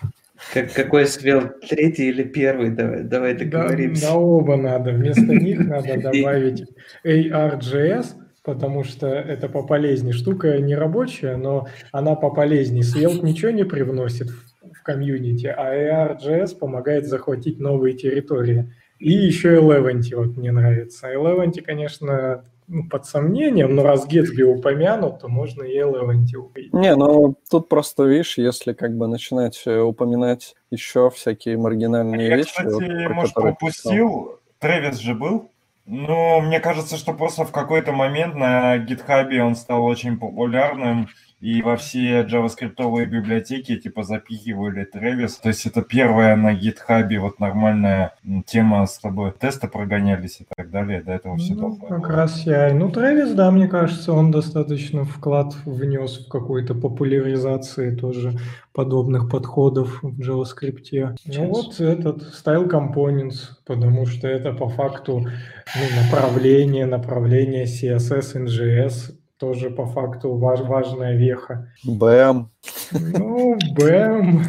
Как, какой свел, третий или первый? Давай, давай Да, договоримся. да оба надо. Вместо них надо [laughs] добавить ARJS, потому что это пополезнее. Штука не рабочая, но она пополезнее. Svelte ничего не привносит в, в комьюнити, а ARJS помогает захватить новые территории. И еще Eleventy вот мне нравится. Eleventy, конечно, ну, под сомнением, но раз Гетсби упомянут, то можно и Элеванти упомянуть. Не, ну тут просто, видишь, если как бы начинать э, упоминать еще всякие маргинальные Я, вещи... кстати, вот, может, упустил. Трэвис же был. Но мне кажется, что просто в какой-то момент на гитхабе он стал очень популярным, и во все джаваскриптовые библиотеки типа запихивали Travis. То есть это первая на гитхабе вот нормальная тема с тобой. Тесты прогонялись и так далее. До этого все Ну, как было. раз я. Ну, Трэвис, да, мне кажется, он достаточно вклад внес в какой-то популяризации тоже подобных подходов в JavaScript. Ну вот этот Style Components, потому что это по факту ну, направление, направление CSS, NGS, тоже по факту важ- важная веха. Бэм. Ну, бэм,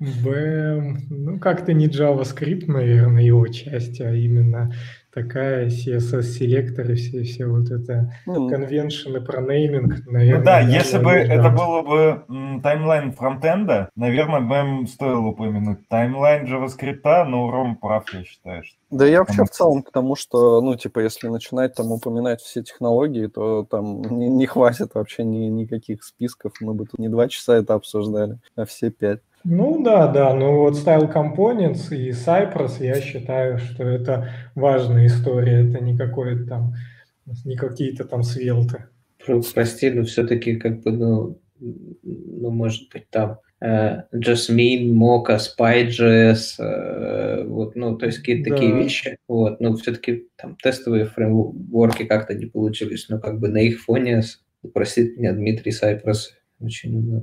[laughs] БЭМ. Ну, как-то не JavaScript, наверное, его часть, а именно такая CSS-селектор и все, все вот это Ну, convention ы про нейминг, наверное. Ну да, если бы ожидать. это было бы м, таймлайн фронтенда, наверное, бы стоило упомянуть. Таймлайн JavaScript, но Ром прав, я считаю. что- Да я вообще в целом к тому, что, ну, типа, если начинать там упоминать все технологии, то там не, не хватит вообще ни, никаких списков. Мы бы тут не два часа это обсуждали, а все пять. Ну да, да, ну вот Style Components и Cypress, я считаю, что это важная история, это не какое-то там, не какие-то там свелты. Про- Прости, но все-таки как бы, ну, ну, может быть, там э, Jasmine, Mocha, Spy.js, э, вот, ну, то есть какие-то Да. такие вещи, вот, но все-таки там тестовые фреймворки как-то не получились, но как бы на их фоне, простите меня, Дмитрий Сайпрос очень умер.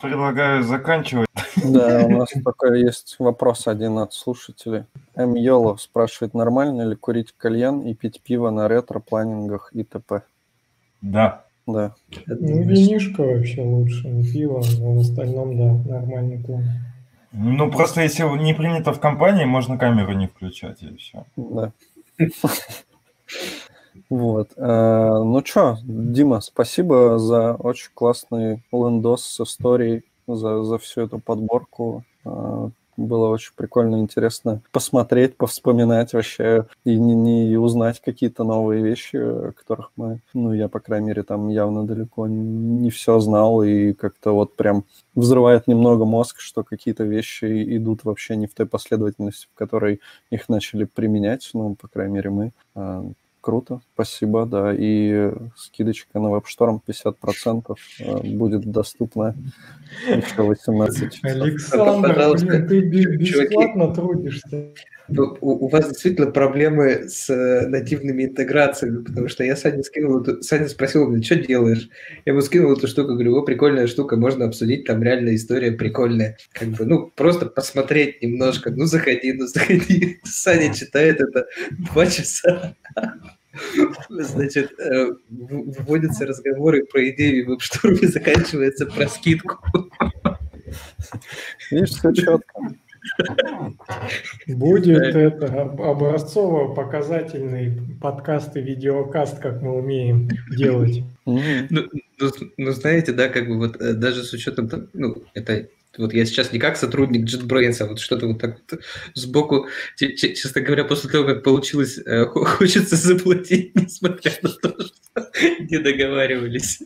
Предлагаю заканчивать. Да, у [laughs] нас пока есть вопрос один от слушателей. М. Йоло спрашивает, нормально ли курить кальян и пить пиво на ретро-планингах и т.п. Да. Да. Ну, винишко вообще лучше, не пиво, но в остальном, да, нормальный план. Ну, просто если не принято в компании, можно камеру не включать, и все. Да. [laughs] Вот. Э, Ну что, Дима, спасибо за очень классный лендос с историей, за, за всю эту подборку. Э, Было очень прикольно, интересно посмотреть, повспоминать вообще и, не, не- и узнать какие-то новые вещи, которых мы, ну, я, по крайней мере, там явно далеко не все знал, и как-то вот прям взрывает немного мозг, что какие-то вещи идут вообще не в той последовательности, в которой их начали применять, ну, по крайней мере, мы. Круто, спасибо, да. И скидочка на веб-шторм 50% э, будет доступна еще 18 часов. Александр, Пожалуйста, блин, ты чуваки. бесплатно трудишься. Ну, У, у вас действительно проблемы с э, нативными интеграциями, потому что я Саня скинул, эту- Саня спросил меня, что делаешь? Я ему скинул эту штуку, говорю, о, прикольная штука, можно обсудить, там реально история прикольная. Как бы, ну, просто посмотреть немножко, ну, заходи, ну, заходи. [laughs] Саня читает это два часа. Значит, э, в- вводятся разговоры про идеи в веб-штурме, заканчивается про скидку. Видишь, все четко. Будет это об- образцово-показательный подкаст и видеокаст, как мы умеем делать. Ну, ну, ну, знаете, да, как бы вот э, даже с учетом, ну, это вот я сейчас не как сотрудник JetBrains, а вот что-то вот так вот сбоку, че- че- честно говоря, после того, как получилось, э, хо- [laughs] хочется заплатить, несмотря на то, что [laughs] не договаривались.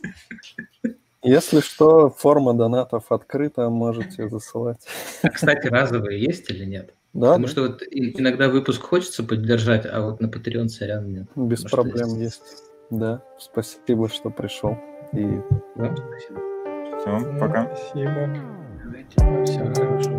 Если что, форма донатов открыта, можете засылать. А, кстати, разовые есть или нет? Да, Потому да, что вот иногда выпуск хочется поддержать, а вот на Patreon сорян нет. без Потому проблем есть. Да, спасибо, что пришел. И Вам спасибо. Все, пока. Спасибо. Всего хорошего.